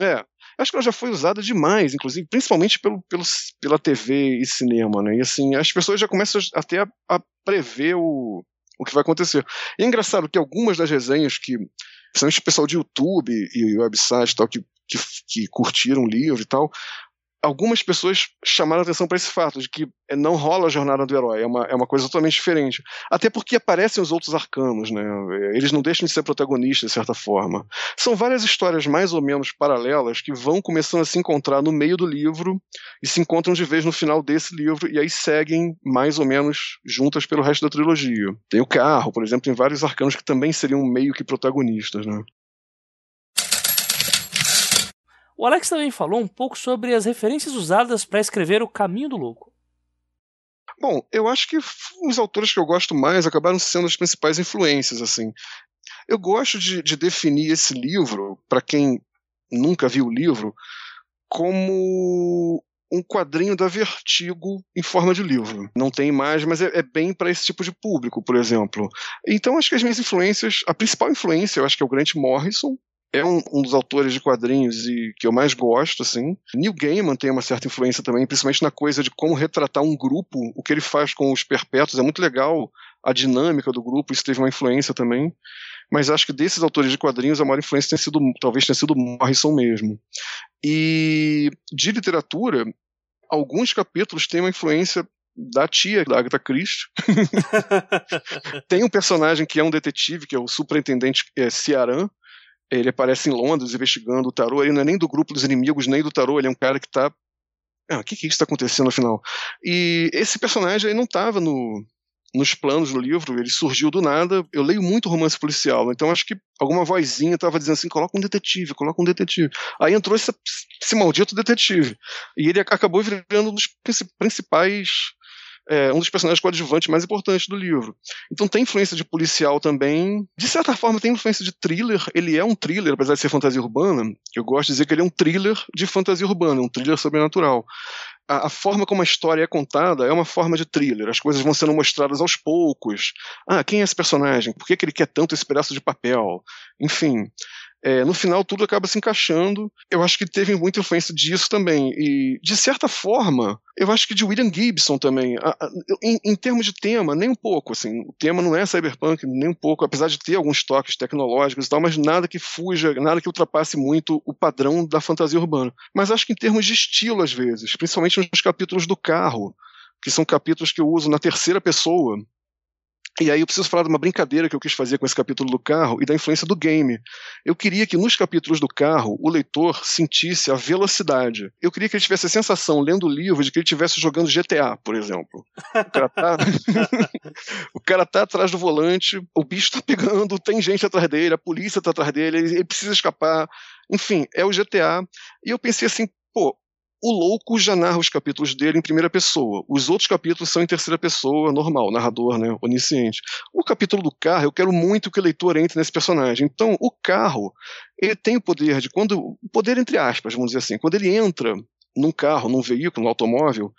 S1: É. Acho que ela já foi usada demais, inclusive, principalmente pelo, pelo, pela TV e cinema, né? E assim, as pessoas já começam até a, a prever o, o que vai acontecer. E é engraçado que algumas das resenhas que, principalmente o pessoal de YouTube e website tal, que, que, que curtiram o livro e tal, algumas pessoas chamaram atenção para esse fato de que não rola a jornada do herói, é uma, é uma coisa totalmente diferente. Até porque aparecem os outros arcanos, né? Eles não deixam de ser protagonistas, de certa forma. São várias histórias mais ou menos paralelas que vão começando a se encontrar no meio do livro e se encontram de vez no final desse livro e aí seguem mais ou menos juntas pelo resto da trilogia. Tem o carro, por exemplo, tem vários arcanos que também seriam meio que protagonistas, né?
S2: O Alex também falou um pouco sobre as referências usadas para escrever O Caminho do Louco.
S1: Bom, eu acho que os autores que eu gosto mais acabaram sendo as principais influências, assim. Eu gosto de, de definir esse livro, para quem nunca viu o livro, como um quadrinho da Vertigo em forma de livro. Não tem imagem, mas é, é bem para esse tipo de público, por exemplo. Então acho que as minhas influências, a principal influência, eu acho que é o Grant Morrison, é um, um, dos autores de quadrinhos e que eu mais gosto, assim. Neil Gaiman tem uma certa influência também, principalmente na coisa de como retratar um grupo, o que ele faz com os perpétuos, é muito legal a dinâmica do grupo, isso teve uma influência também. Mas acho que desses autores de quadrinhos, a maior influência tem sido, talvez tenha sido Morrison mesmo. E de literatura, alguns capítulos têm uma influência da tia da Agatha Christie. tem um personagem que é um detetive, que é o superintendente é, Ciaran, ele aparece em Londres investigando o tarô. Ele não é nem do grupo dos inimigos, nem do tarô. Ele é um cara que está. Ah, o que, que está acontecendo afinal? E esse personagem aí não estava no, nos planos do livro, ele surgiu do nada. Eu leio muito romance policial, então acho que alguma vozinha estava dizendo assim: coloca um detetive, coloca um detetive. Aí entrou esse, esse maldito detetive. E ele acabou virando um dos principais é, um dos personagens coadjuvantes mais importantes do livro. Então tem influência de policial também. De certa forma, tem influência de thriller. Ele é um thriller, apesar de ser fantasia urbana. Eu gosto de dizer que ele é um thriller de fantasia urbana, um thriller sobrenatural. A, forma como a história é contada é uma forma de thriller. As coisas vão sendo mostradas aos poucos. Ah, quem é esse personagem? Por que, que ele quer tanto esse pedaço de papel? Enfim. É, no final tudo acaba se encaixando. Eu acho que teve muita influência disso também. E, de certa forma, eu acho que de William Gibson também. A, a, em, em, termos de tema, nem um pouco. Assim, o tema não é cyberpunk, nem um pouco, apesar de ter alguns toques tecnológicos e tal, mas nada que fuja, nada que ultrapasse muito o padrão da fantasia urbana. Mas acho que em termos de estilo, às vezes, principalmente nos capítulos do carro, que são capítulos que eu uso na terceira pessoa, e aí eu preciso falar de uma brincadeira que eu quis fazer com esse capítulo do carro e da influência do game. Eu queria que nos capítulos do carro o leitor sentisse a velocidade. Eu queria que ele tivesse a sensação, lendo o livro, de que ele estivesse jogando GTA, por exemplo. O cara tá, o cara tá atrás do volante, o bicho tá pegando, tem gente atrás dele, a polícia tá atrás dele, ele precisa escapar. Enfim, é o GTA. E eu pensei assim, pô, o Louco já narra os capítulos dele em primeira pessoa. Os outros capítulos são em terceira pessoa, normal, narrador, né, onisciente. O capítulo do carro, eu quero muito que o leitor entre nesse personagem. Então, o carro, ele tem o poder de quando, o poder entre aspas, vamos dizer assim, quando ele entra num carro, num veículo, num automóvel,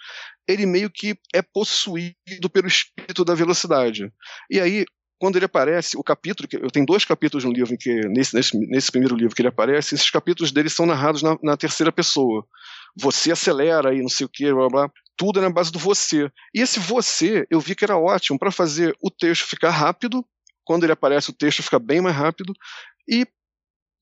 S1: ele meio que é possuído pelo espírito da velocidade. E aí, quando ele aparece, o capítulo, eu tenho dois capítulos no livro, que nesse, nesse, nesse primeiro livro que ele aparece, esses capítulos dele são narrados na, na terceira pessoa você acelera e não sei o que, blá blá. Tudo é na base do você. E esse você, eu vi que era ótimo para fazer o texto ficar rápido. Quando ele aparece, o texto fica bem mais rápido. E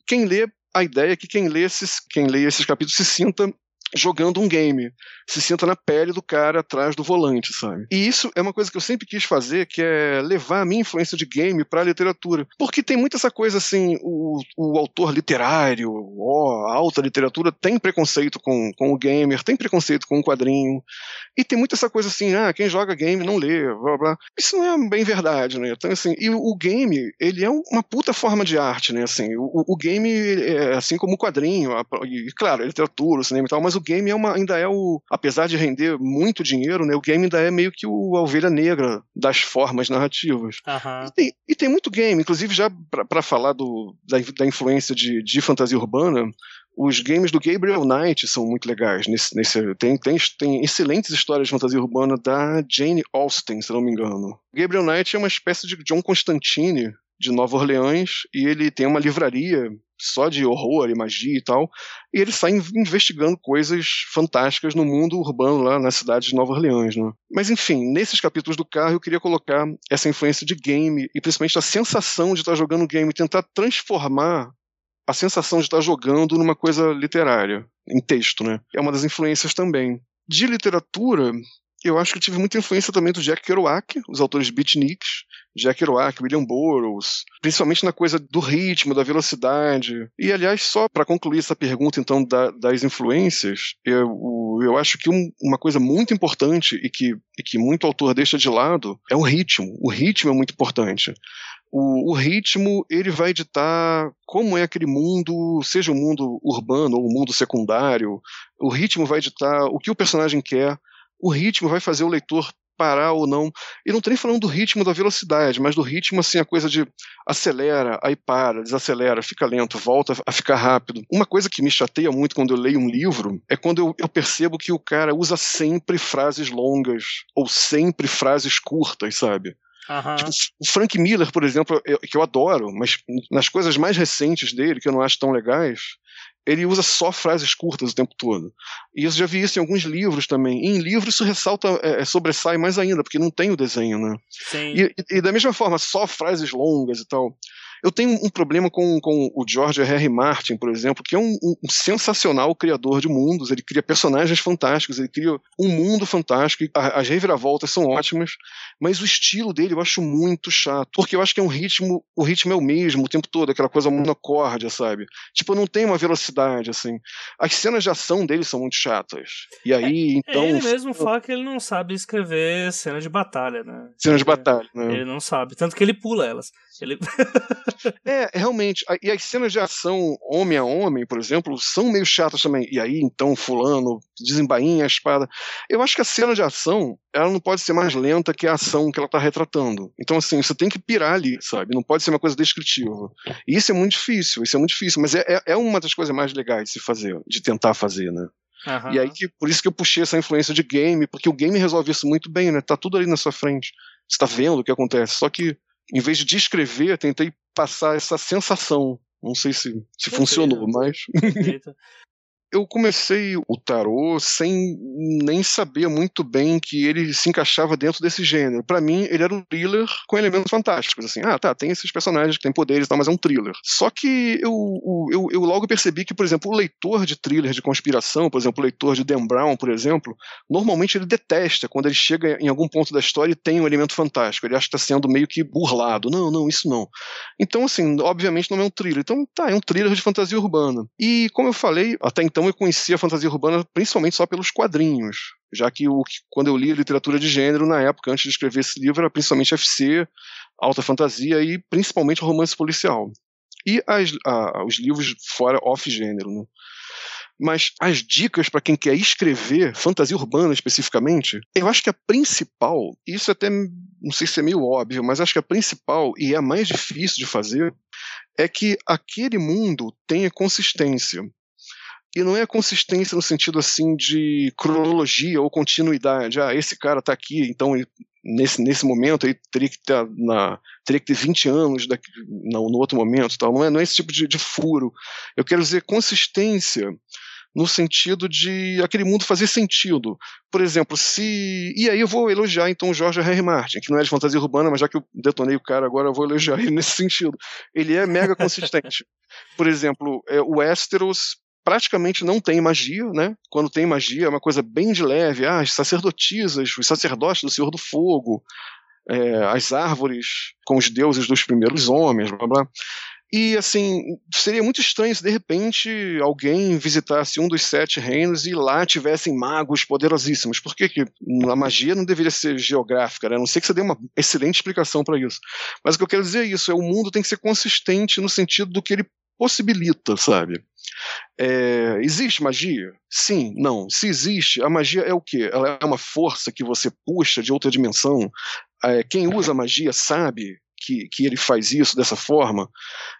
S1: quem lê, a ideia é que quem lê esses, quem lê esses capítulos se sinta jogando um game. Se senta na pele do cara atrás do volante, sabe? E isso é uma coisa que eu sempre quis fazer, que é levar a minha influência de game para a literatura. Porque tem muita essa coisa assim, o, o autor literário, ó, a alta literatura tem preconceito com, com o gamer, tem preconceito com o quadrinho. E tem muita essa coisa assim, ah, quem joga game não lê, blá blá. Isso não é bem verdade, né? Então, assim, e o, game, ele é uma puta forma de arte, né? Assim, o, o game é assim como o quadrinho, a, e claro, a literatura, o cinema e tal, mas o game é uma, ainda é o. Apesar de render muito dinheiro, né? O game ainda é meio que o, a ovelha negra das formas narrativas.
S2: Uhum.
S1: E, tem, e, tem, muito game, inclusive já para falar do, da, da influência de, de fantasia urbana, os games do Gabriel Knight são muito legais. Nesse, nesse, tem, tem, tem excelentes histórias de fantasia urbana da Jane Austen, se não me engano. Gabriel Knight é uma espécie de John Constantine de Nova Orleans e ele tem uma livraria só de horror e magia e tal, e ele sai investigando coisas fantásticas no mundo urbano lá na cidade de Nova Orleans, né? Mas enfim, nesses capítulos do carro eu queria colocar essa influência de game e principalmente a sensação de estar jogando game, tentar transformar a sensação de estar jogando numa coisa literária, em texto, né? É uma das influências também. De literatura, eu acho que tive muita influência também do Jack Kerouac, os autores beatniks, Jack Kerouac, William Burroughs, principalmente na coisa do ritmo, da velocidade. E, aliás, só para concluir essa pergunta, então, da, das influências, eu, eu acho que um, uma coisa muito importante e que, e que muito autor deixa de lado é o ritmo. O ritmo é muito importante. O, o, ritmo ele vai ditar como é aquele mundo, seja o mundo urbano ou o mundo secundário. O ritmo vai ditar o que o personagem quer o ritmo vai fazer o leitor parar ou não. E não estou nem falando do ritmo da velocidade, mas do ritmo, assim, a coisa de acelera, aí para, desacelera, fica lento, volta a ficar rápido. Uma coisa que me chateia muito quando eu leio um livro é quando eu, eu percebo que o cara usa sempre frases longas ou sempre frases curtas, sabe?
S2: Uhum.
S1: Tipo, o Frank Miller, por exemplo, eu, que eu adoro, mas nas coisas mais recentes dele, que eu não acho tão legais, ele usa só frases curtas o tempo todo. E eu já vi isso em alguns livros também. E em livros isso ressalta, é, é, sobressai mais ainda, porque não tem o desenho, né?
S2: Sim.
S1: E, e, e da mesma forma, só frases longas e tal. Eu tenho um problema com, com o George R. R. Martin, por exemplo, que é um, um, sensacional criador de mundos. Ele cria personagens fantásticos, ele cria um mundo fantástico. as reviravoltas são ótimas, mas o estilo dele eu acho muito chato, porque eu acho que é um ritmo, o ritmo é o mesmo o tempo todo, aquela coisa monocórdia, sabe? Tipo, não tem uma velocidade assim. As cenas de ação dele são muito chatas. E aí, é, então.
S2: Ele mesmo fala que ele não sabe escrever cena de batalha, né?
S1: Cena de batalha, né?
S2: Ele não sabe, tanto que ele pula elas. Ele...
S1: é, realmente. E as cenas de ação homem a homem, por exemplo, são meio chatas também. E aí, então, fulano desembainha a espada. Eu acho que a cena de ação, ela não pode ser mais lenta que a ação que ela está retratando. Então, assim, você tem que pirar ali, sabe? Não pode ser uma coisa descritiva. E isso é muito difícil, isso é muito difícil, mas é, é, é uma das coisas mais legais de se fazer, de tentar fazer, né?
S2: Uhum.
S1: E aí, que, por isso que eu puxei essa influência de game, porque o game resolve isso muito bem, né? Tá tudo ali na sua frente. Você tá vendo o que acontece. Só que em vez de descrever, tentei passar essa sensação. Não sei se, se funcionou, mas. eu comecei o tarô sem nem saber muito bem que ele se encaixava dentro desse gênero. Para mim, ele era um thriller com elementos fantásticos. Assim, ah, tá, tem esses personagens que têm poderes e tal, mas é um thriller. Só que eu, eu, eu logo percebi que, por exemplo, o leitor de thriller de conspiração, por exemplo, o leitor de Dan Brown, por exemplo, normalmente ele detesta quando ele chega em algum ponto da história e tem um elemento fantástico. Ele acha que está sendo meio que burlado. Não, não, isso não. Então, assim, obviamente não é um thriller. Então, tá, é um thriller de fantasia urbana. E, como eu falei, até então então eu conhecia a fantasia urbana principalmente só pelos quadrinhos, já que o, quando eu li literatura de gênero na época, antes de escrever esse livro, era principalmente FC, alta fantasia e principalmente romance policial. E as, a, os livros fora off-gênero. Né? Mas as dicas para quem quer escrever fantasia urbana especificamente, eu acho que a principal, isso até não sei se é meio óbvio, mas acho que a principal e é a mais difícil de fazer é que aquele mundo tenha consistência. E não é consistência no sentido assim de cronologia ou continuidade. Ah, esse cara está aqui, então nesse, nesse momento ele teria que ter, na, teria que ter 20 anos daqui, no, no outro momento. Tal. Não, é, não é esse tipo de, de furo. Eu quero dizer consistência no sentido de aquele mundo fazer sentido. Por exemplo, se. E aí eu vou elogiar então o Jorge R. R. Martin, que não é de fantasia urbana, mas já que eu detonei o cara, agora eu vou elogiar ele nesse sentido. Ele é mega consistente. Por exemplo, é, o Westeros praticamente não tem magia, né? Quando tem magia é uma coisa bem de leve, ah, as sacerdotisas, os sacerdotes do Senhor do Fogo, é, as árvores com os deuses dos primeiros homens, blá blá. E assim, seria muito estranho se de repente alguém visitasse um dos sete reinos e lá tivessem magos poderosíssimos. Por que, que a magia não deveria ser geográfica? Né? A não sei que você dê uma excelente explicação para isso. Mas o que eu quero dizer é isso: é o mundo tem que ser consistente no sentido do que ele possibilita, sabe? É, existe magia? Sim, não. Se existe, a magia é o quê? Ela é uma força que você puxa de outra dimensão. É, quem usa magia sabe que, que ele faz isso dessa forma.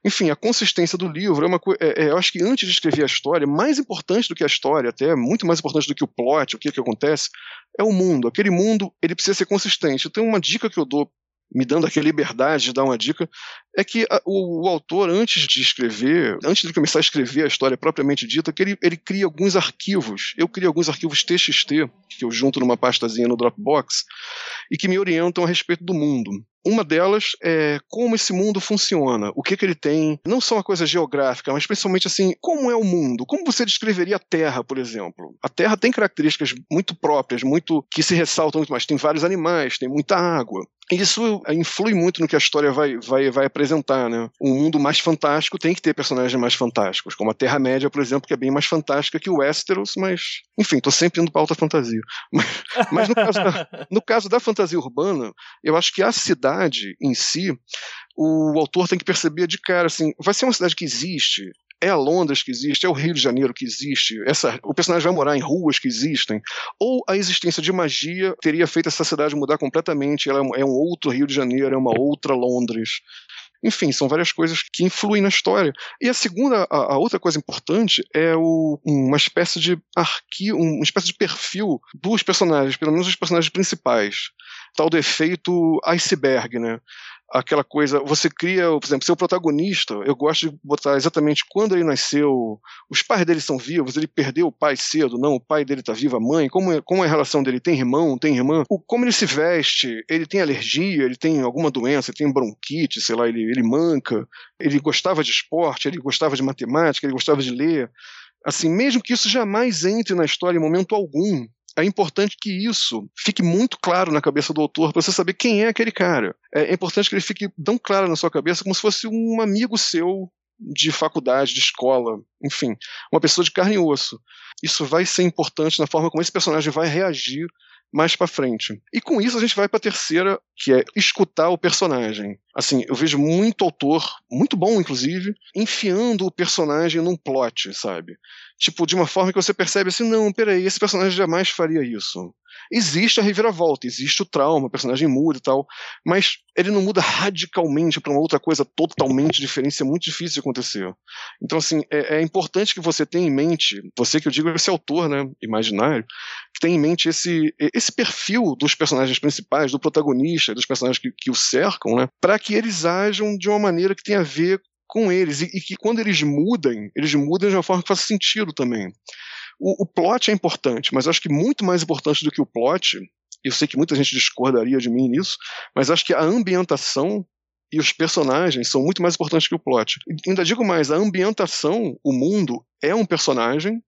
S1: Enfim, a consistência do livro é uma coisa. É, é, eu acho que antes de escrever a história, mais importante do que a história, até muito mais importante do que o plot, o que, que acontece, é o mundo. Aquele mundo ele precisa ser consistente. Então, uma dica que eu dou me dando aqui a liberdade de dar uma dica, é que a, o, o, autor, antes de escrever, antes de começar a escrever a história propriamente dita, que ele, ele cria alguns arquivos. Eu crio alguns arquivos TXT, que eu junto numa pastazinha no Dropbox, e que me orientam a respeito do mundo. Uma delas é como esse mundo funciona, o que, que ele tem, não só uma coisa geográfica, mas principalmente assim, como é o mundo, como você descreveria a Terra, por exemplo. A Terra tem características muito próprias, muito que se ressaltam muito mais. Tem vários animais, tem muita água. Isso influi muito no que a história vai, vai, vai apresentar, né? Um mundo mais fantástico tem que ter personagens mais fantásticos, como a Terra-média, por exemplo, que é bem mais fantástica que o Westeros, mas, enfim, tô sempre indo para alta fantasia. Mas, mas no, caso da, no caso da fantasia urbana, eu acho que a cidade em si, o autor tem que perceber de cara, assim, vai ser uma cidade que existe, é a Londres que existe, é o Rio de Janeiro que existe, essa, o personagem vai morar em ruas que existem, ou a existência de magia teria feito essa cidade mudar completamente, ela é um outro Rio de Janeiro, é uma outra Londres. Enfim, são várias coisas que influem na história. E a segunda, a, a outra coisa importante é o, uma espécie de arquivo, uma espécie de perfil dos personagens, pelo menos os personagens principais. Tal do efeito iceberg, né? Aquela coisa, você cria, por exemplo, seu protagonista, eu gosto de botar exatamente quando ele nasceu, os pais dele são vivos, ele perdeu o pai cedo, não, o pai dele está vivo, a mãe, como é, como é a relação dele, tem irmão, tem irmã, o, como ele se veste, ele tem alergia, ele tem alguma doença, ele tem bronquite, sei lá, ele, ele manca, ele gostava de esporte, ele gostava de matemática, ele gostava de ler, assim, mesmo que isso jamais entre na história em momento algum, é importante que isso fique muito claro na cabeça do autor para você saber quem é aquele cara. É, é importante que ele fique tão claro na sua cabeça como se fosse um amigo seu de faculdade, de escola, enfim, uma pessoa de carne e osso. Isso vai ser importante na forma como esse personagem vai reagir mais para frente. E com isso a gente vai para a terceira, que é escutar o personagem. Assim, eu vejo muito autor, muito bom inclusive, enfiando o personagem num plot, sabe? Tipo, de uma forma que você percebe assim, não, peraí, esse personagem jamais faria isso. Existe a reviravolta, existe o trauma, o personagem muda e tal, mas ele não muda radicalmente para uma outra coisa totalmente diferente, é muito difícil de acontecer. Então, assim, é, é, importante que você tenha em mente, você que eu digo, esse autor, né, imaginário, que tenha em mente esse, esse perfil dos personagens principais, do protagonista, dos personagens que, que o cercam, né, para que eles ajam de uma maneira que tenha a ver com eles, e, e que quando eles mudem, eles mudam de uma forma que faça sentido também. O, o plot é importante, mas acho que muito mais importante do que o plot, eu sei que muita gente discordaria de mim nisso, mas acho que a ambientação e os personagens são muito mais importantes que o plot. Ainda digo mais, a ambientação, o mundo, é um personagem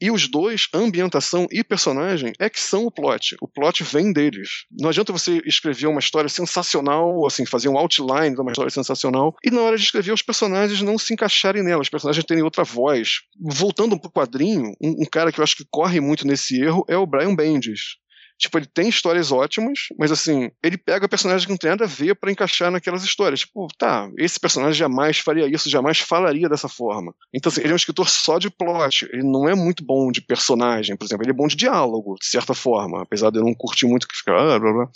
S1: e os dois, ambientação e personagem, é que são o plot. O plot vem deles. Não adianta você escrever uma história sensacional, assim, fazer um outline de uma história sensacional, e na hora de escrever os personagens não se encaixarem nela, os personagens terem outra voz. Voltando pro quadrinho, um, um cara que eu acho que corre muito nesse erro é o Brian Bendis. Tipo, ele tem histórias ótimas, mas assim, ele pega personagens que não tem nada a ver para encaixar naquelas histórias. Tipo, tá, esse personagem jamais faria isso, jamais falaria dessa forma. Então, assim, ele é um escritor só de plot. Ele não é muito bom de personagem, por exemplo. Ele é bom de diálogo, de certa forma, apesar de eu não curtir muito que fica. Ah, blá, blá.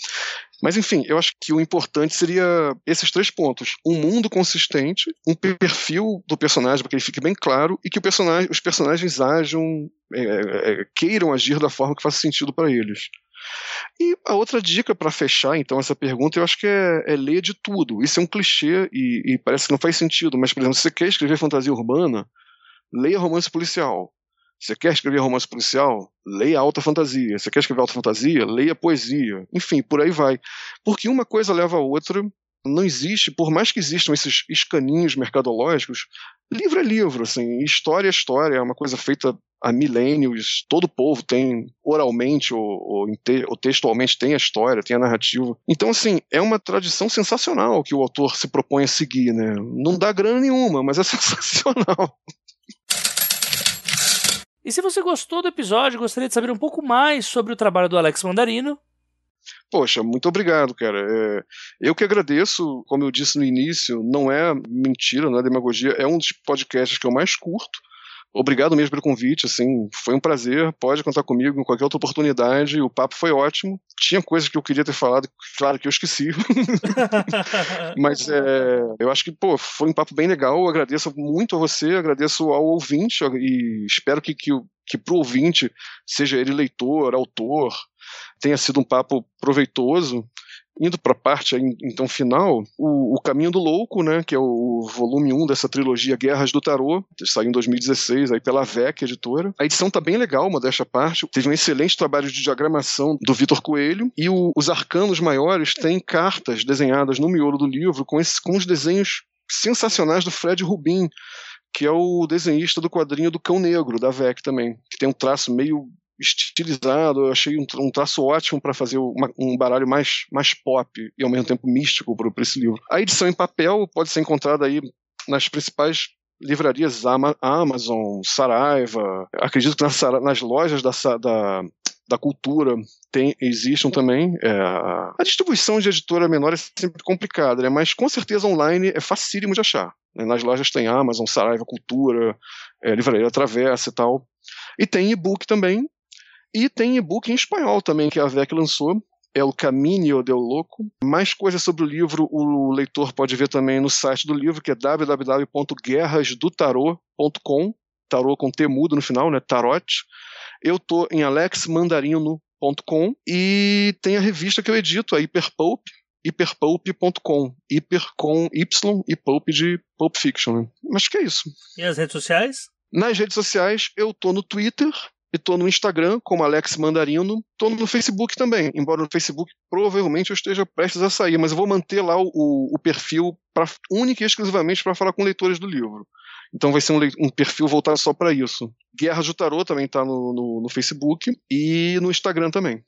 S1: Mas enfim, eu acho que o importante seria esses três pontos: um mundo consistente, um perfil do personagem para que ele fique bem claro e que personagem, os personagens ajam, é, é, queiram agir da forma que faça sentido para eles. E a outra dica para fechar, então, essa pergunta, eu acho que é, é, ler de tudo. Isso é um clichê e, e, parece que não faz sentido, mas, por exemplo, se você quer escrever fantasia urbana, leia romance policial. Você quer escrever romance policial? Leia alta fantasia. Você quer escrever alta fantasia? Leia poesia. Enfim, por aí vai. Porque uma coisa leva a outra. Não existe, por mais que existam esses escaninhos mercadológicos, livro é livro, assim, história é história, é uma coisa feita há milênios, todo povo tem oralmente ou, ou, ou, textualmente tem a história, tem a narrativa. Então, assim, é uma tradição sensacional que o autor se propõe a seguir, né? Não dá grana nenhuma, mas é sensacional.
S2: E se você gostou do episódio gostaria de saber um pouco mais sobre o trabalho do Alex Mandarino,
S1: Poxa, muito obrigado, cara. É, eu que agradeço, como eu disse no início, não é mentira, não é demagogia, é um dos podcasts que eu mais curto. Obrigado mesmo pelo convite, assim, foi um prazer, pode contar comigo em qualquer outra oportunidade, o papo foi ótimo. Tinha coisas que eu queria ter falado, claro que eu esqueci. Mas é, eu acho que, pô, foi um papo bem legal, agradeço muito a você, agradeço ao ouvinte e espero que, que, que pro ouvinte, seja ele leitor, autor, tenha sido um papo proveitoso Indo para a parte então final, o, o, Caminho do Louco, né, que é o volume 1 dessa trilogia Guerras do Tarô, saiu em 2016 aí pela VEC editora. A edição tá bem legal, modéstia à parte. Teve um excelente trabalho de diagramação do Vitor Coelho e o, os arcanos maiores têm cartas desenhadas no miolo do livro com, esse, com os desenhos sensacionais do Fred Rubin, que é o desenhista do quadrinho do Cão Negro, da VEC também, que tem um traço meio estilizado, eu achei um, um traço ótimo para fazer uma, um baralho mais, mais pop e ao mesmo tempo místico para esse livro. A edição em papel pode ser encontrada aí nas principais livrarias Amazon, Saraiva, acredito que nas, nas lojas da, da, da cultura tem, existam também. É, a distribuição de editora menor é sempre complicada, né? mas com certeza online é facílimo de achar. Né? Nas lojas tem Amazon, Saraiva, Cultura, é, Livraria Travessa e tal. E tem e-book também, e tem e-book em espanhol também, que a VEC lançou. É o Caminho del Loco. Mais coisas sobre o livro o leitor pode ver também no site do livro, que é www.guerrasdotarot.com. Tarot com T mudo no final, né? Tarot. Eu tô em alexmandarino.com e tem a revista que eu edito, a Hyperpulp, hiperpulp.com. Hiper com Y e pulp de Pulp Fiction. Né? Mas que é isso.
S2: E as redes sociais?
S1: Nas redes sociais, eu tô no Twitter, e tô no Instagram como Alex Mandarino, tô no Facebook também, embora no Facebook provavelmente eu esteja prestes a sair, mas eu vou manter lá o, o perfil pra, única e exclusivamente para falar com leitores do livro. Então vai ser um, um perfil voltado só para isso. Guerra do Tarot também tá no, no, no Facebook e no Instagram também.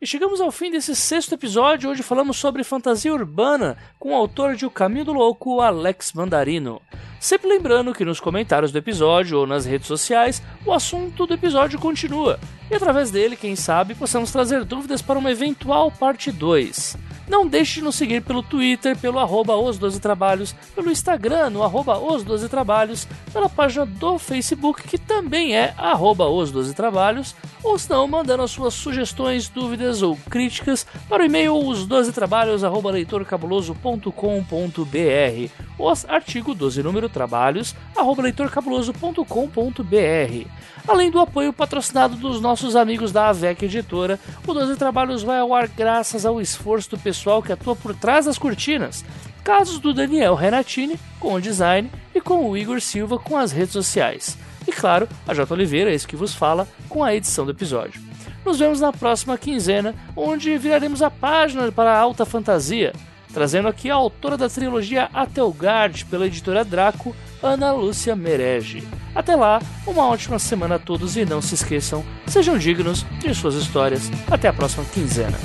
S2: E chegamos ao fim desse sexto episódio, onde falamos sobre fantasia urbana com o autor de O Caminho do Louco, Alex Mandarino. Sempre lembrando que nos comentários do episódio ou nas redes sociais, o assunto do episódio continua. E através dele, quem sabe, possamos trazer dúvidas para uma eventual parte 2. Não deixe de nos seguir pelo Twitter, pelo arroba os 12 trabalhos, pelo Instagram, no arroba os 12 trabalhos, pela página do Facebook, que também é arroba os 12 trabalhos, ou se não, mandando as suas sugestões, dúvidas ou críticas para o e-mail os 12 trabalhos leitorcabuloso.com.br ou artigo 12 número trabalhos arroba leitorcabuloso.com.br Além do apoio patrocinado dos nossos amigos da AVEC Editora, o 12 Trabalhos vai ao ar graças ao esforço do pessoal que atua por trás das cortinas. Casos do Daniel Renatini com o design e com o Igor Silva com as redes sociais. E claro, a J. Oliveira, esse que vos fala, com a edição do episódio. Nos vemos na próxima quinzena, onde viraremos a página para a alta fantasia, trazendo aqui a autora da trilogia Atelgard pela editora Draco, Ana Lúcia Merege. Até lá, uma ótima semana a todos e não se esqueçam, sejam dignos de suas histórias. Até a próxima quinzena.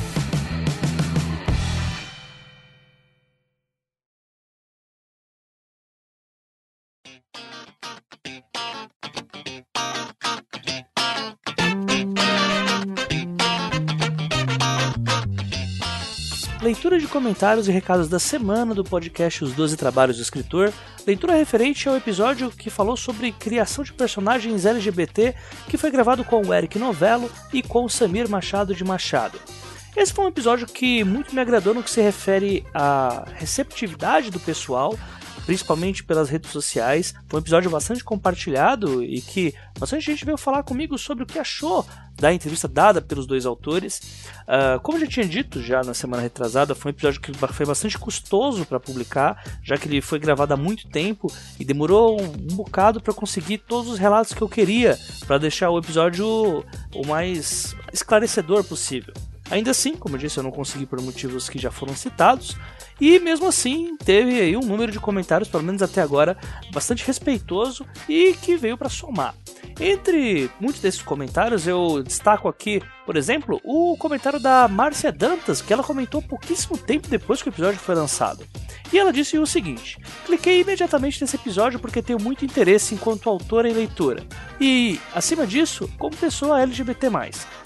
S2: Comentários e recados da semana do podcast Os Doze Trabalhos do Escritor, leitura referente ao episódio que falou sobre criação de personagens LGBT, que foi gravado com o Eric Novello e com o Samir Machado de Machado. Esse foi um episódio que muito me agradou no que se refere à receptividade do pessoal, principalmente pelas redes sociais. Foi um episódio bastante compartilhado e que bastante gente veio falar comigo sobre o que achou da entrevista dada pelos dois autores. Uh, como eu já tinha dito já na semana retrasada, foi um episódio que foi bastante custoso para publicar, já que ele foi gravado há muito tempo e demorou um, bocado para conseguir todos os relatos que eu queria para deixar o episódio o mais esclarecedor possível. Ainda assim, como eu disse, eu não consegui por motivos que já foram citados, e mesmo assim teve aí um número de comentários, pelo menos até agora, bastante respeitoso e que veio para somar. Entre muitos desses comentários, eu destaco aqui, por exemplo, o comentário da Márcia Dantas, que ela comentou pouquíssimo tempo depois que o episódio foi lançado. E ela disse o seguinte: Cliquei imediatamente nesse episódio porque tenho muito interesse enquanto autora e leitora. E, acima disso, como pessoa LGBT.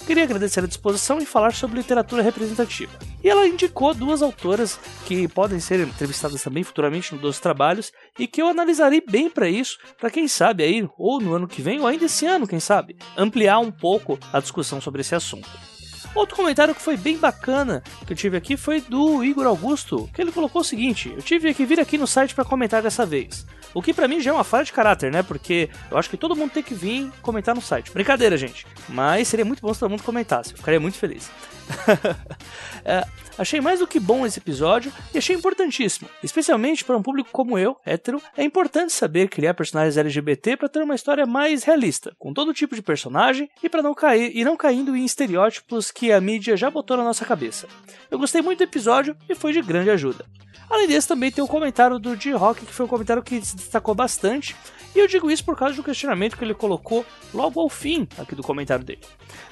S2: Queria agradecer a disposição e falar sobre literatura representativa. E ela indicou duas autoras que podem ser entrevistadas também futuramente no Dois Trabalhos e que eu analisarei bem para isso, para quem sabe aí, ou no ano que vem, ou ainda esse ano, quem sabe, ampliar um pouco a discussão sobre esse assunto. Outro comentário que foi bem bacana que eu tive aqui foi do Igor Augusto, que ele colocou o seguinte: Eu tive que vir aqui no site para comentar dessa vez. O que para mim já é uma falha de caráter, né? Porque eu acho que todo mundo tem que vir comentar no site. Brincadeira, gente. Mas seria muito bom se todo mundo comentasse. Eu ficaria muito feliz. é, achei mais do que bom esse episódio e achei importantíssimo. Especialmente para um público como eu, hétero, é importante saber criar personagens LGBT para ter uma história mais realista, com todo tipo de personagem e para não cair e não caindo em estereótipos que a mídia já botou na nossa cabeça. Eu gostei muito do episódio e foi de grande ajuda. Além desse, também tem o comentário do D-Rock, que foi um comentário que destacou bastante, e eu digo isso por causa um questionamento que ele colocou logo ao fim aqui do comentário dele.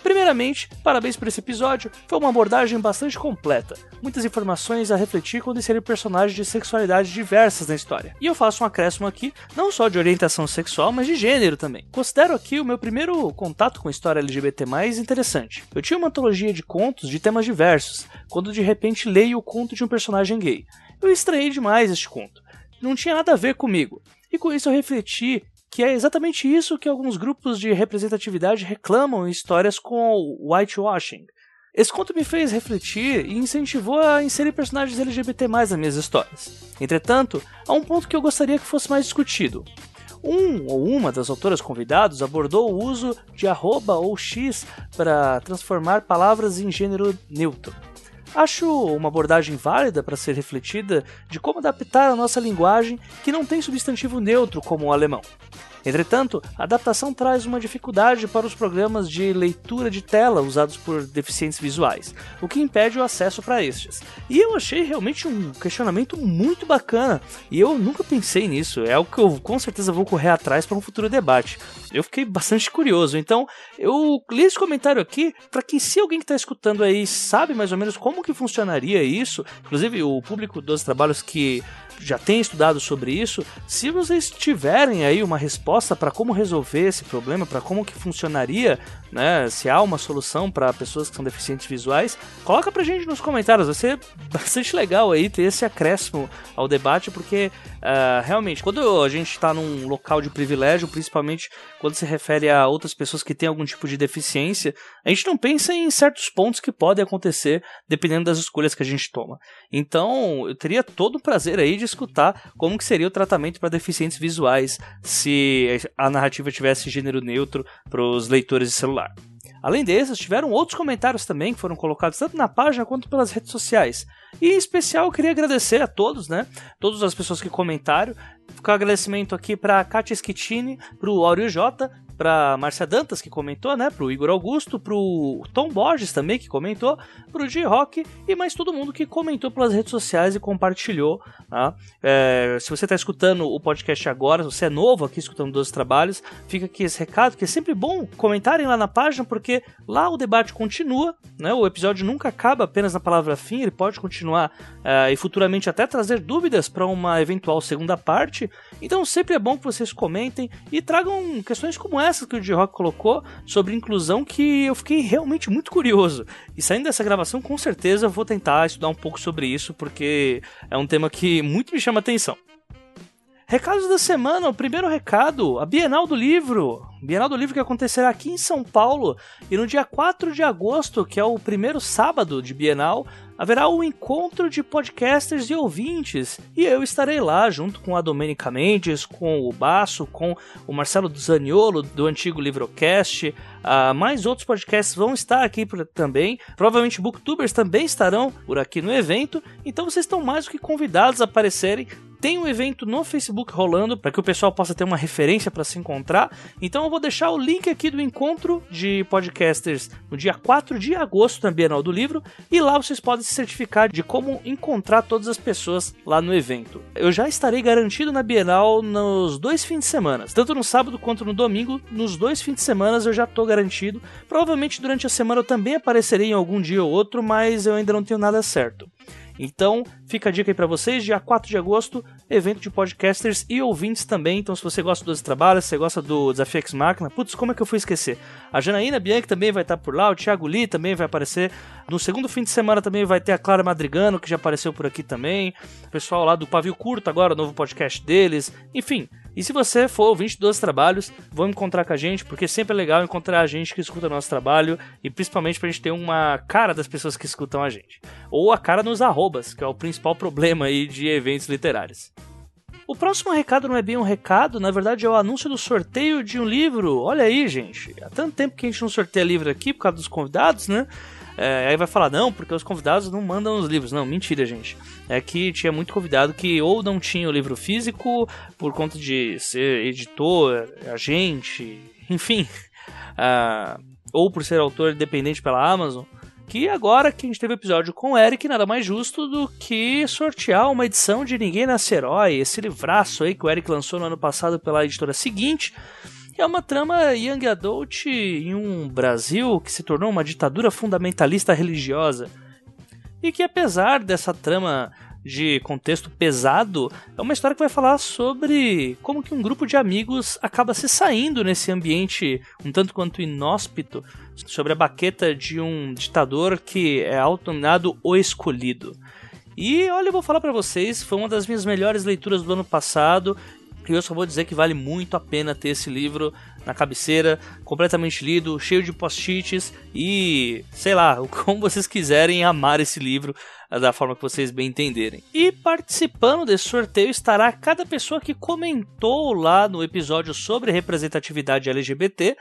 S2: Primeiramente, parabéns por esse episódio, foi uma abordagem bastante completa, muitas informações a refletir quando inserir personagens de sexualidades diversas na história. E eu faço um acréscimo aqui, não só de orientação sexual, mas de gênero também. Considero aqui o meu primeiro contato com história LGBT interessante. Eu tinha uma antologia de contos de temas diversos, quando de repente leio o conto de um personagem gay. Eu estranhei demais este conto. Não tinha nada a ver comigo. E com isso eu refleti que é exatamente isso que alguns grupos de representatividade reclamam em histórias com whitewashing. Esse conto me fez refletir e incentivou a inserir personagens LGBT nas minhas histórias. Entretanto, há um ponto que eu gostaria que fosse mais discutido. Um ou uma das autoras convidados abordou o uso de arroba ou x para transformar palavras em gênero neutro. Acho uma abordagem válida para ser refletida de como adaptar a nossa linguagem que não tem substantivo neutro como o alemão. Entretanto, a adaptação traz uma dificuldade para os programas de leitura de tela usados por deficientes visuais, o que impede o acesso para estes. E eu achei realmente um questionamento muito bacana, e eu nunca pensei nisso, é algo que eu com certeza vou correr atrás para um futuro debate. Eu fiquei bastante curioso, então eu li esse comentário aqui para que se alguém que está escutando aí sabe mais ou menos como que funcionaria isso, inclusive o público dos trabalhos que já tem estudado sobre isso, se vocês tiverem aí uma resposta para como resolver esse problema, para como que funcionaria, né, se há uma solução para pessoas que são deficientes visuais, coloca pra gente nos comentários, vai ser bastante legal aí ter esse acréscimo ao debate, porque uh, realmente, quando a gente está num local de privilégio, principalmente quando se refere a outras pessoas que têm algum tipo de deficiência, a gente não pensa em certos pontos que podem acontecer dependendo das escolhas que a gente toma. Então, eu teria todo o prazer aí de escutar como que seria o tratamento para deficientes visuais se a narrativa tivesse gênero neutro para os leitores de celular. Além desses, tiveram outros comentários também que foram colocados tanto na página quanto pelas redes sociais. E em especial eu queria agradecer a todos, né? Todas as pessoas que comentaram. Fica um agradecimento aqui para Katia Schittini, para o Áureo J, para Márcia Dantas, que comentou, né? Pro Igor Augusto, pro Tom Borges também, que comentou, pro J-Rock e mais todo mundo que comentou pelas redes sociais e compartilhou. Tá? É, se você está escutando o podcast agora, se você é novo aqui escutando dos trabalhos, fica aqui esse recado, que é sempre bom comentarem lá na página, porque lá o debate continua, né? O episódio nunca acaba apenas na palavra fim, ele pode continuar é, e futuramente até trazer dúvidas para uma eventual segunda parte. Então sempre é bom que vocês comentem e tragam questões como essa essa que o J-Rock colocou sobre inclusão que eu fiquei realmente muito curioso. E saindo dessa gravação, com certeza vou tentar estudar um pouco sobre isso, porque é um tema que muito me chama atenção. Recados da semana, o primeiro recado, a Bienal do Livro. Bienal do Livro que acontecerá aqui em São Paulo e no dia 4 de agosto, que é o primeiro sábado de Bienal, haverá um encontro de podcasters e ouvintes, e eu estarei lá junto com a Domenica Mendes, com o Baço, com o Marcelo Zaniolo do antigo Livrocast, uh, mais outros podcasts vão estar aqui também, provavelmente booktubers também estarão por aqui no evento, então vocês estão mais do que convidados a aparecerem Tem um evento no Facebook rolando para que o pessoal possa ter uma referência para se encontrar. Então eu vou deixar o link aqui do encontro de podcasters no dia 4 de agosto na Bienal do Livro e lá vocês podem se certificar de como encontrar todas as pessoas lá no evento. Eu já estarei garantido na Bienal nos dois fins de semana, tanto no sábado quanto no domingo. Nos dois fins de semana eu já estou garantido. Provavelmente durante a semana eu também aparecerei em algum dia ou outro, mas eu ainda não tenho nada certo. Então, fica a dica aí para vocês, dia 4 de agosto, evento de podcasters e ouvintes também. Então, se você gosta dos trabalhos, se você gosta do Desafio X Máquina, putz, como é que eu fui esquecer? A Janaína Bianchi também vai estar por lá, o Thiago Lee também vai aparecer. No segundo fim de semana também vai ter a Clara Madrigano, que já apareceu por aqui também. O pessoal lá do Pavio Curto agora, o novo podcast deles. Enfim, e se você for ouvinte dos trabalhos, vão encontrar com a gente, porque sempre é legal encontrar a gente que escuta nosso trabalho e principalmente pra gente ter uma cara das pessoas que escutam a gente. Ou a cara nos arrobas, que é o principal problema aí de eventos literários. O próximo recado não é bem um recado, na verdade é o anúncio do sorteio de um livro. Olha aí, gente. Há tanto tempo que a gente não sorteia livro aqui por causa dos convidados, né? É, aí vai falar, não, porque os convidados não mandam os livros. Não, mentira, gente. É que tinha muito convidado que ou não tinha o livro físico por conta de ser editor, agente, enfim. Uh, ou por ser autor independente pela Amazon. Que agora que a gente teve episódio com o Eric, nada mais justo do que sortear uma edição de Ninguém Nasce Herói, esse livraço aí que o Eric lançou no ano passado pela editora seguinte é uma trama young adult em um Brasil que se tornou uma ditadura fundamentalista religiosa. E que apesar dessa trama de contexto pesado, é uma história que vai falar sobre como que um grupo de amigos acaba se saindo nesse ambiente um tanto quanto inóspito, sobre a baqueta de um ditador que é autonominado O Escolhido. E olha, eu vou falar para vocês, foi uma das minhas melhores leituras do ano passado. E eu só vou dizer que vale muito a pena ter esse livro na cabeceira, completamente lido, cheio de post-its e, sei lá, como vocês quiserem amar esse livro da forma que vocês bem entenderem. E participando desse sorteio estará cada pessoa que comentou lá no episódio sobre representatividade LGBT,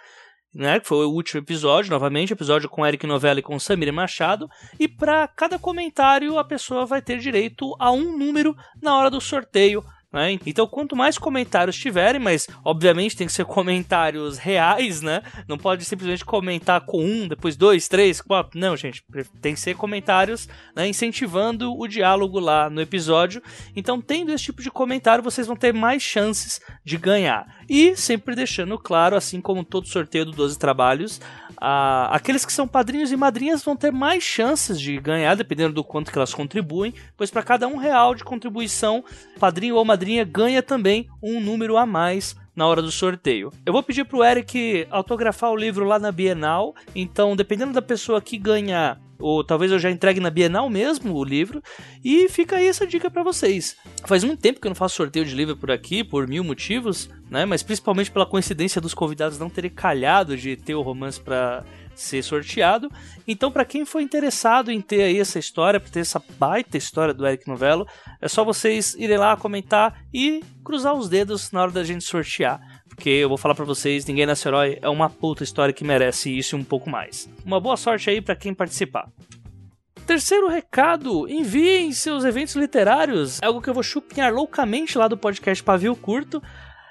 S2: né, que foi o último episódio, novamente, episódio com Eric Novelli e com Samir Machado, e para cada comentário a pessoa vai ter direito a um número na hora do sorteio né? Então, quanto mais comentários tiverem, mas obviamente tem que ser comentários reais, né? Não pode simplesmente comentar com um, depois dois, três, quatro. Não, gente, tem que ser comentários né, incentivando o diálogo lá no episódio. Então, tendo esse tipo de comentário, vocês vão ter mais chances de ganhar. E sempre deixando claro, assim como todo sorteio do 12 trabalhos, a, aqueles que são padrinhos e madrinhas vão ter mais chances de ganhar, dependendo do quanto que elas contribuem, pois para cada um real de contribuição, padrinho ou madrinha ganha também um número a mais na hora do sorteio. Eu vou pedir pro Eric autografar o livro lá na Bienal, então dependendo da pessoa que ganhar ou talvez eu já entregue na Bienal mesmo o livro. E fica aí essa dica para vocês. Faz muito tempo que eu não faço sorteio de livro por aqui, por mil motivos, né? Mas principalmente pela coincidência dos convidados não terem calhado de ter o romance para ser sorteado. Então, para quem for interessado em ter aí essa história, para ter essa baita história do Eric Novello, é só vocês irem lá comentar e cruzar os dedos na hora da gente sortear. Porque eu vou falar para vocês, Ninguém Nasce Herói é uma puta história que merece isso e um pouco mais. Uma boa sorte aí para quem participar. Terceiro recado, enviem seus eventos literários. É algo que eu vou chupinhar loucamente lá do podcast Pavio Curto.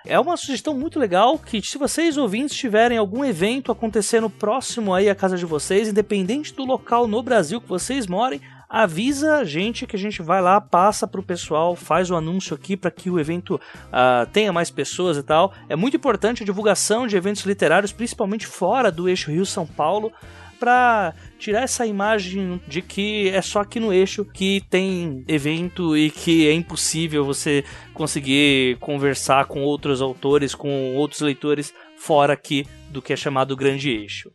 S2: É uma sugestão muito legal que se vocês ouvintes tiverem algum evento acontecendo próximo aí à casa de vocês, independente do local no Brasil que vocês morem, avisa a gente que a gente vai lá, passa pro pessoal, faz o anúncio aqui para que o evento uh, tenha mais pessoas e tal. É muito importante a divulgação de eventos literários, principalmente fora do eixo Rio-São Paulo para tirar essa imagem de que é só aqui no eixo que tem evento e que é impossível você conseguir conversar com outros autores, com outros leitores fora aqui do que é chamado grande eixo.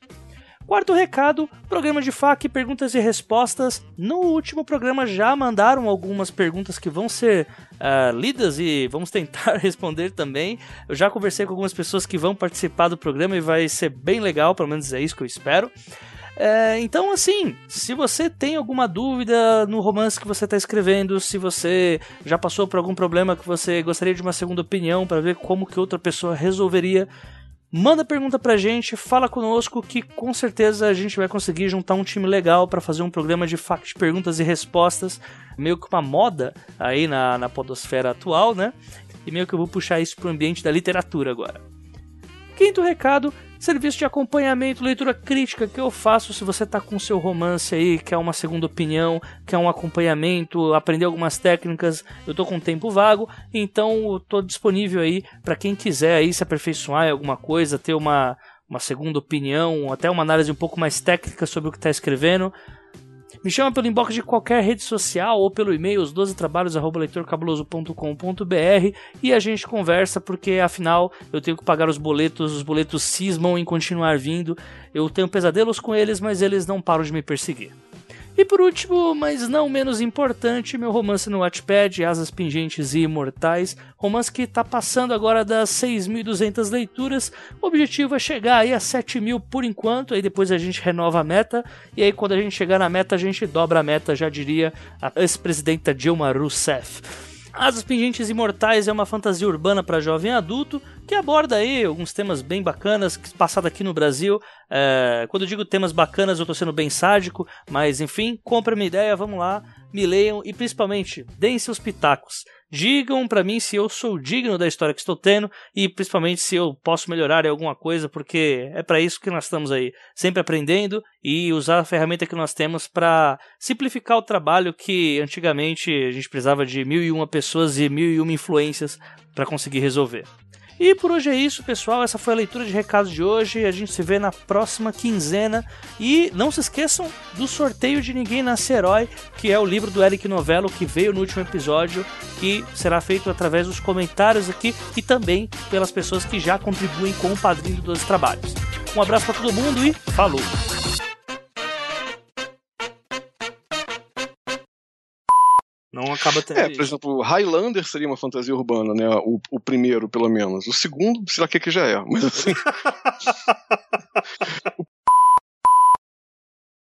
S2: Quarto recado, programa de FAQ, perguntas e respostas. No último programa já mandaram algumas perguntas que vão ser uh, lidas e vamos tentar responder também. Eu já conversei com algumas pessoas que vão participar do programa e vai ser bem legal, pelo menos é isso que eu espero. É, então, assim, se você tem alguma dúvida no romance que você está escrevendo, se você já passou por algum problema que você gostaria de uma segunda opinião para ver como que outra pessoa resolveria, Manda pergunta pra gente, fala conosco que com certeza a gente vai conseguir juntar um time legal para fazer um programa de fact perguntas e respostas, meio que uma moda aí na, na podosfera atual, né? E meio que eu vou puxar isso pro ambiente da literatura agora. Quinto recado, serviço de acompanhamento, leitura crítica que eu faço se você tá com seu romance aí, quer uma segunda opinião, quer um acompanhamento, aprender algumas técnicas, eu tô com tempo vago, então tô disponível aí para quem quiser aí se aperfeiçoar em alguma coisa, ter uma uma segunda opinião, até uma análise um pouco mais técnica sobre o que está escrevendo. Me chama pelo inbox de qualquer rede social ou pelo e-mail os 12 trabalhos@leitorcabuloso.com.br e a gente conversa porque afinal eu tenho que pagar os boletos, os boletos cismam em continuar vindo. Eu tenho pesadelos com eles, mas eles não param de me perseguir. E por último, mas não menos importante, meu romance no Wattpad, Asas Pingentes e Imortais, romance que está passando agora das 6.200 leituras, o objetivo é chegar aí a 7.000 por enquanto, aí depois a gente renova a meta, e aí quando a gente chegar na meta a gente dobra a meta, já diria a ex-presidenta Dilma Rousseff. Asas Pingentes Imortais é uma fantasia urbana para jovem adulto que aborda aí alguns temas bem bacanas, passado aqui no Brasil. É, quando eu digo temas bacanas, eu tô sendo bem sádico, mas enfim, compra minha ideia, vamos lá, me leiam e principalmente deem seus pitacos. Digam para mim se eu sou digno da história que estou tendo e principalmente se eu posso melhorar em alguma coisa, porque é para isso que nós estamos aí, sempre aprendendo e usar a ferramenta que nós temos para simplificar o trabalho que antigamente a gente precisava de mil e uma pessoas e mil e uma influências para conseguir resolver. E por hoje é isso, pessoal. Essa foi a leitura de recados de hoje. A gente se vê na próxima quinzena. E não se esqueçam do sorteio de Ninguém Nasce Herói, que é o livro do Eric Novello que veio no último episódio, que será feito através dos comentários aqui e também pelas pessoas que já contribuem com o padrinho dos trabalhos. Um abraço para todo mundo e falou! Não acaba tendo.
S1: É, por exemplo, Highlander seria uma fantasia urbana, né? O, o primeiro, pelo menos. O segundo, será que, é que já é? Mas assim. o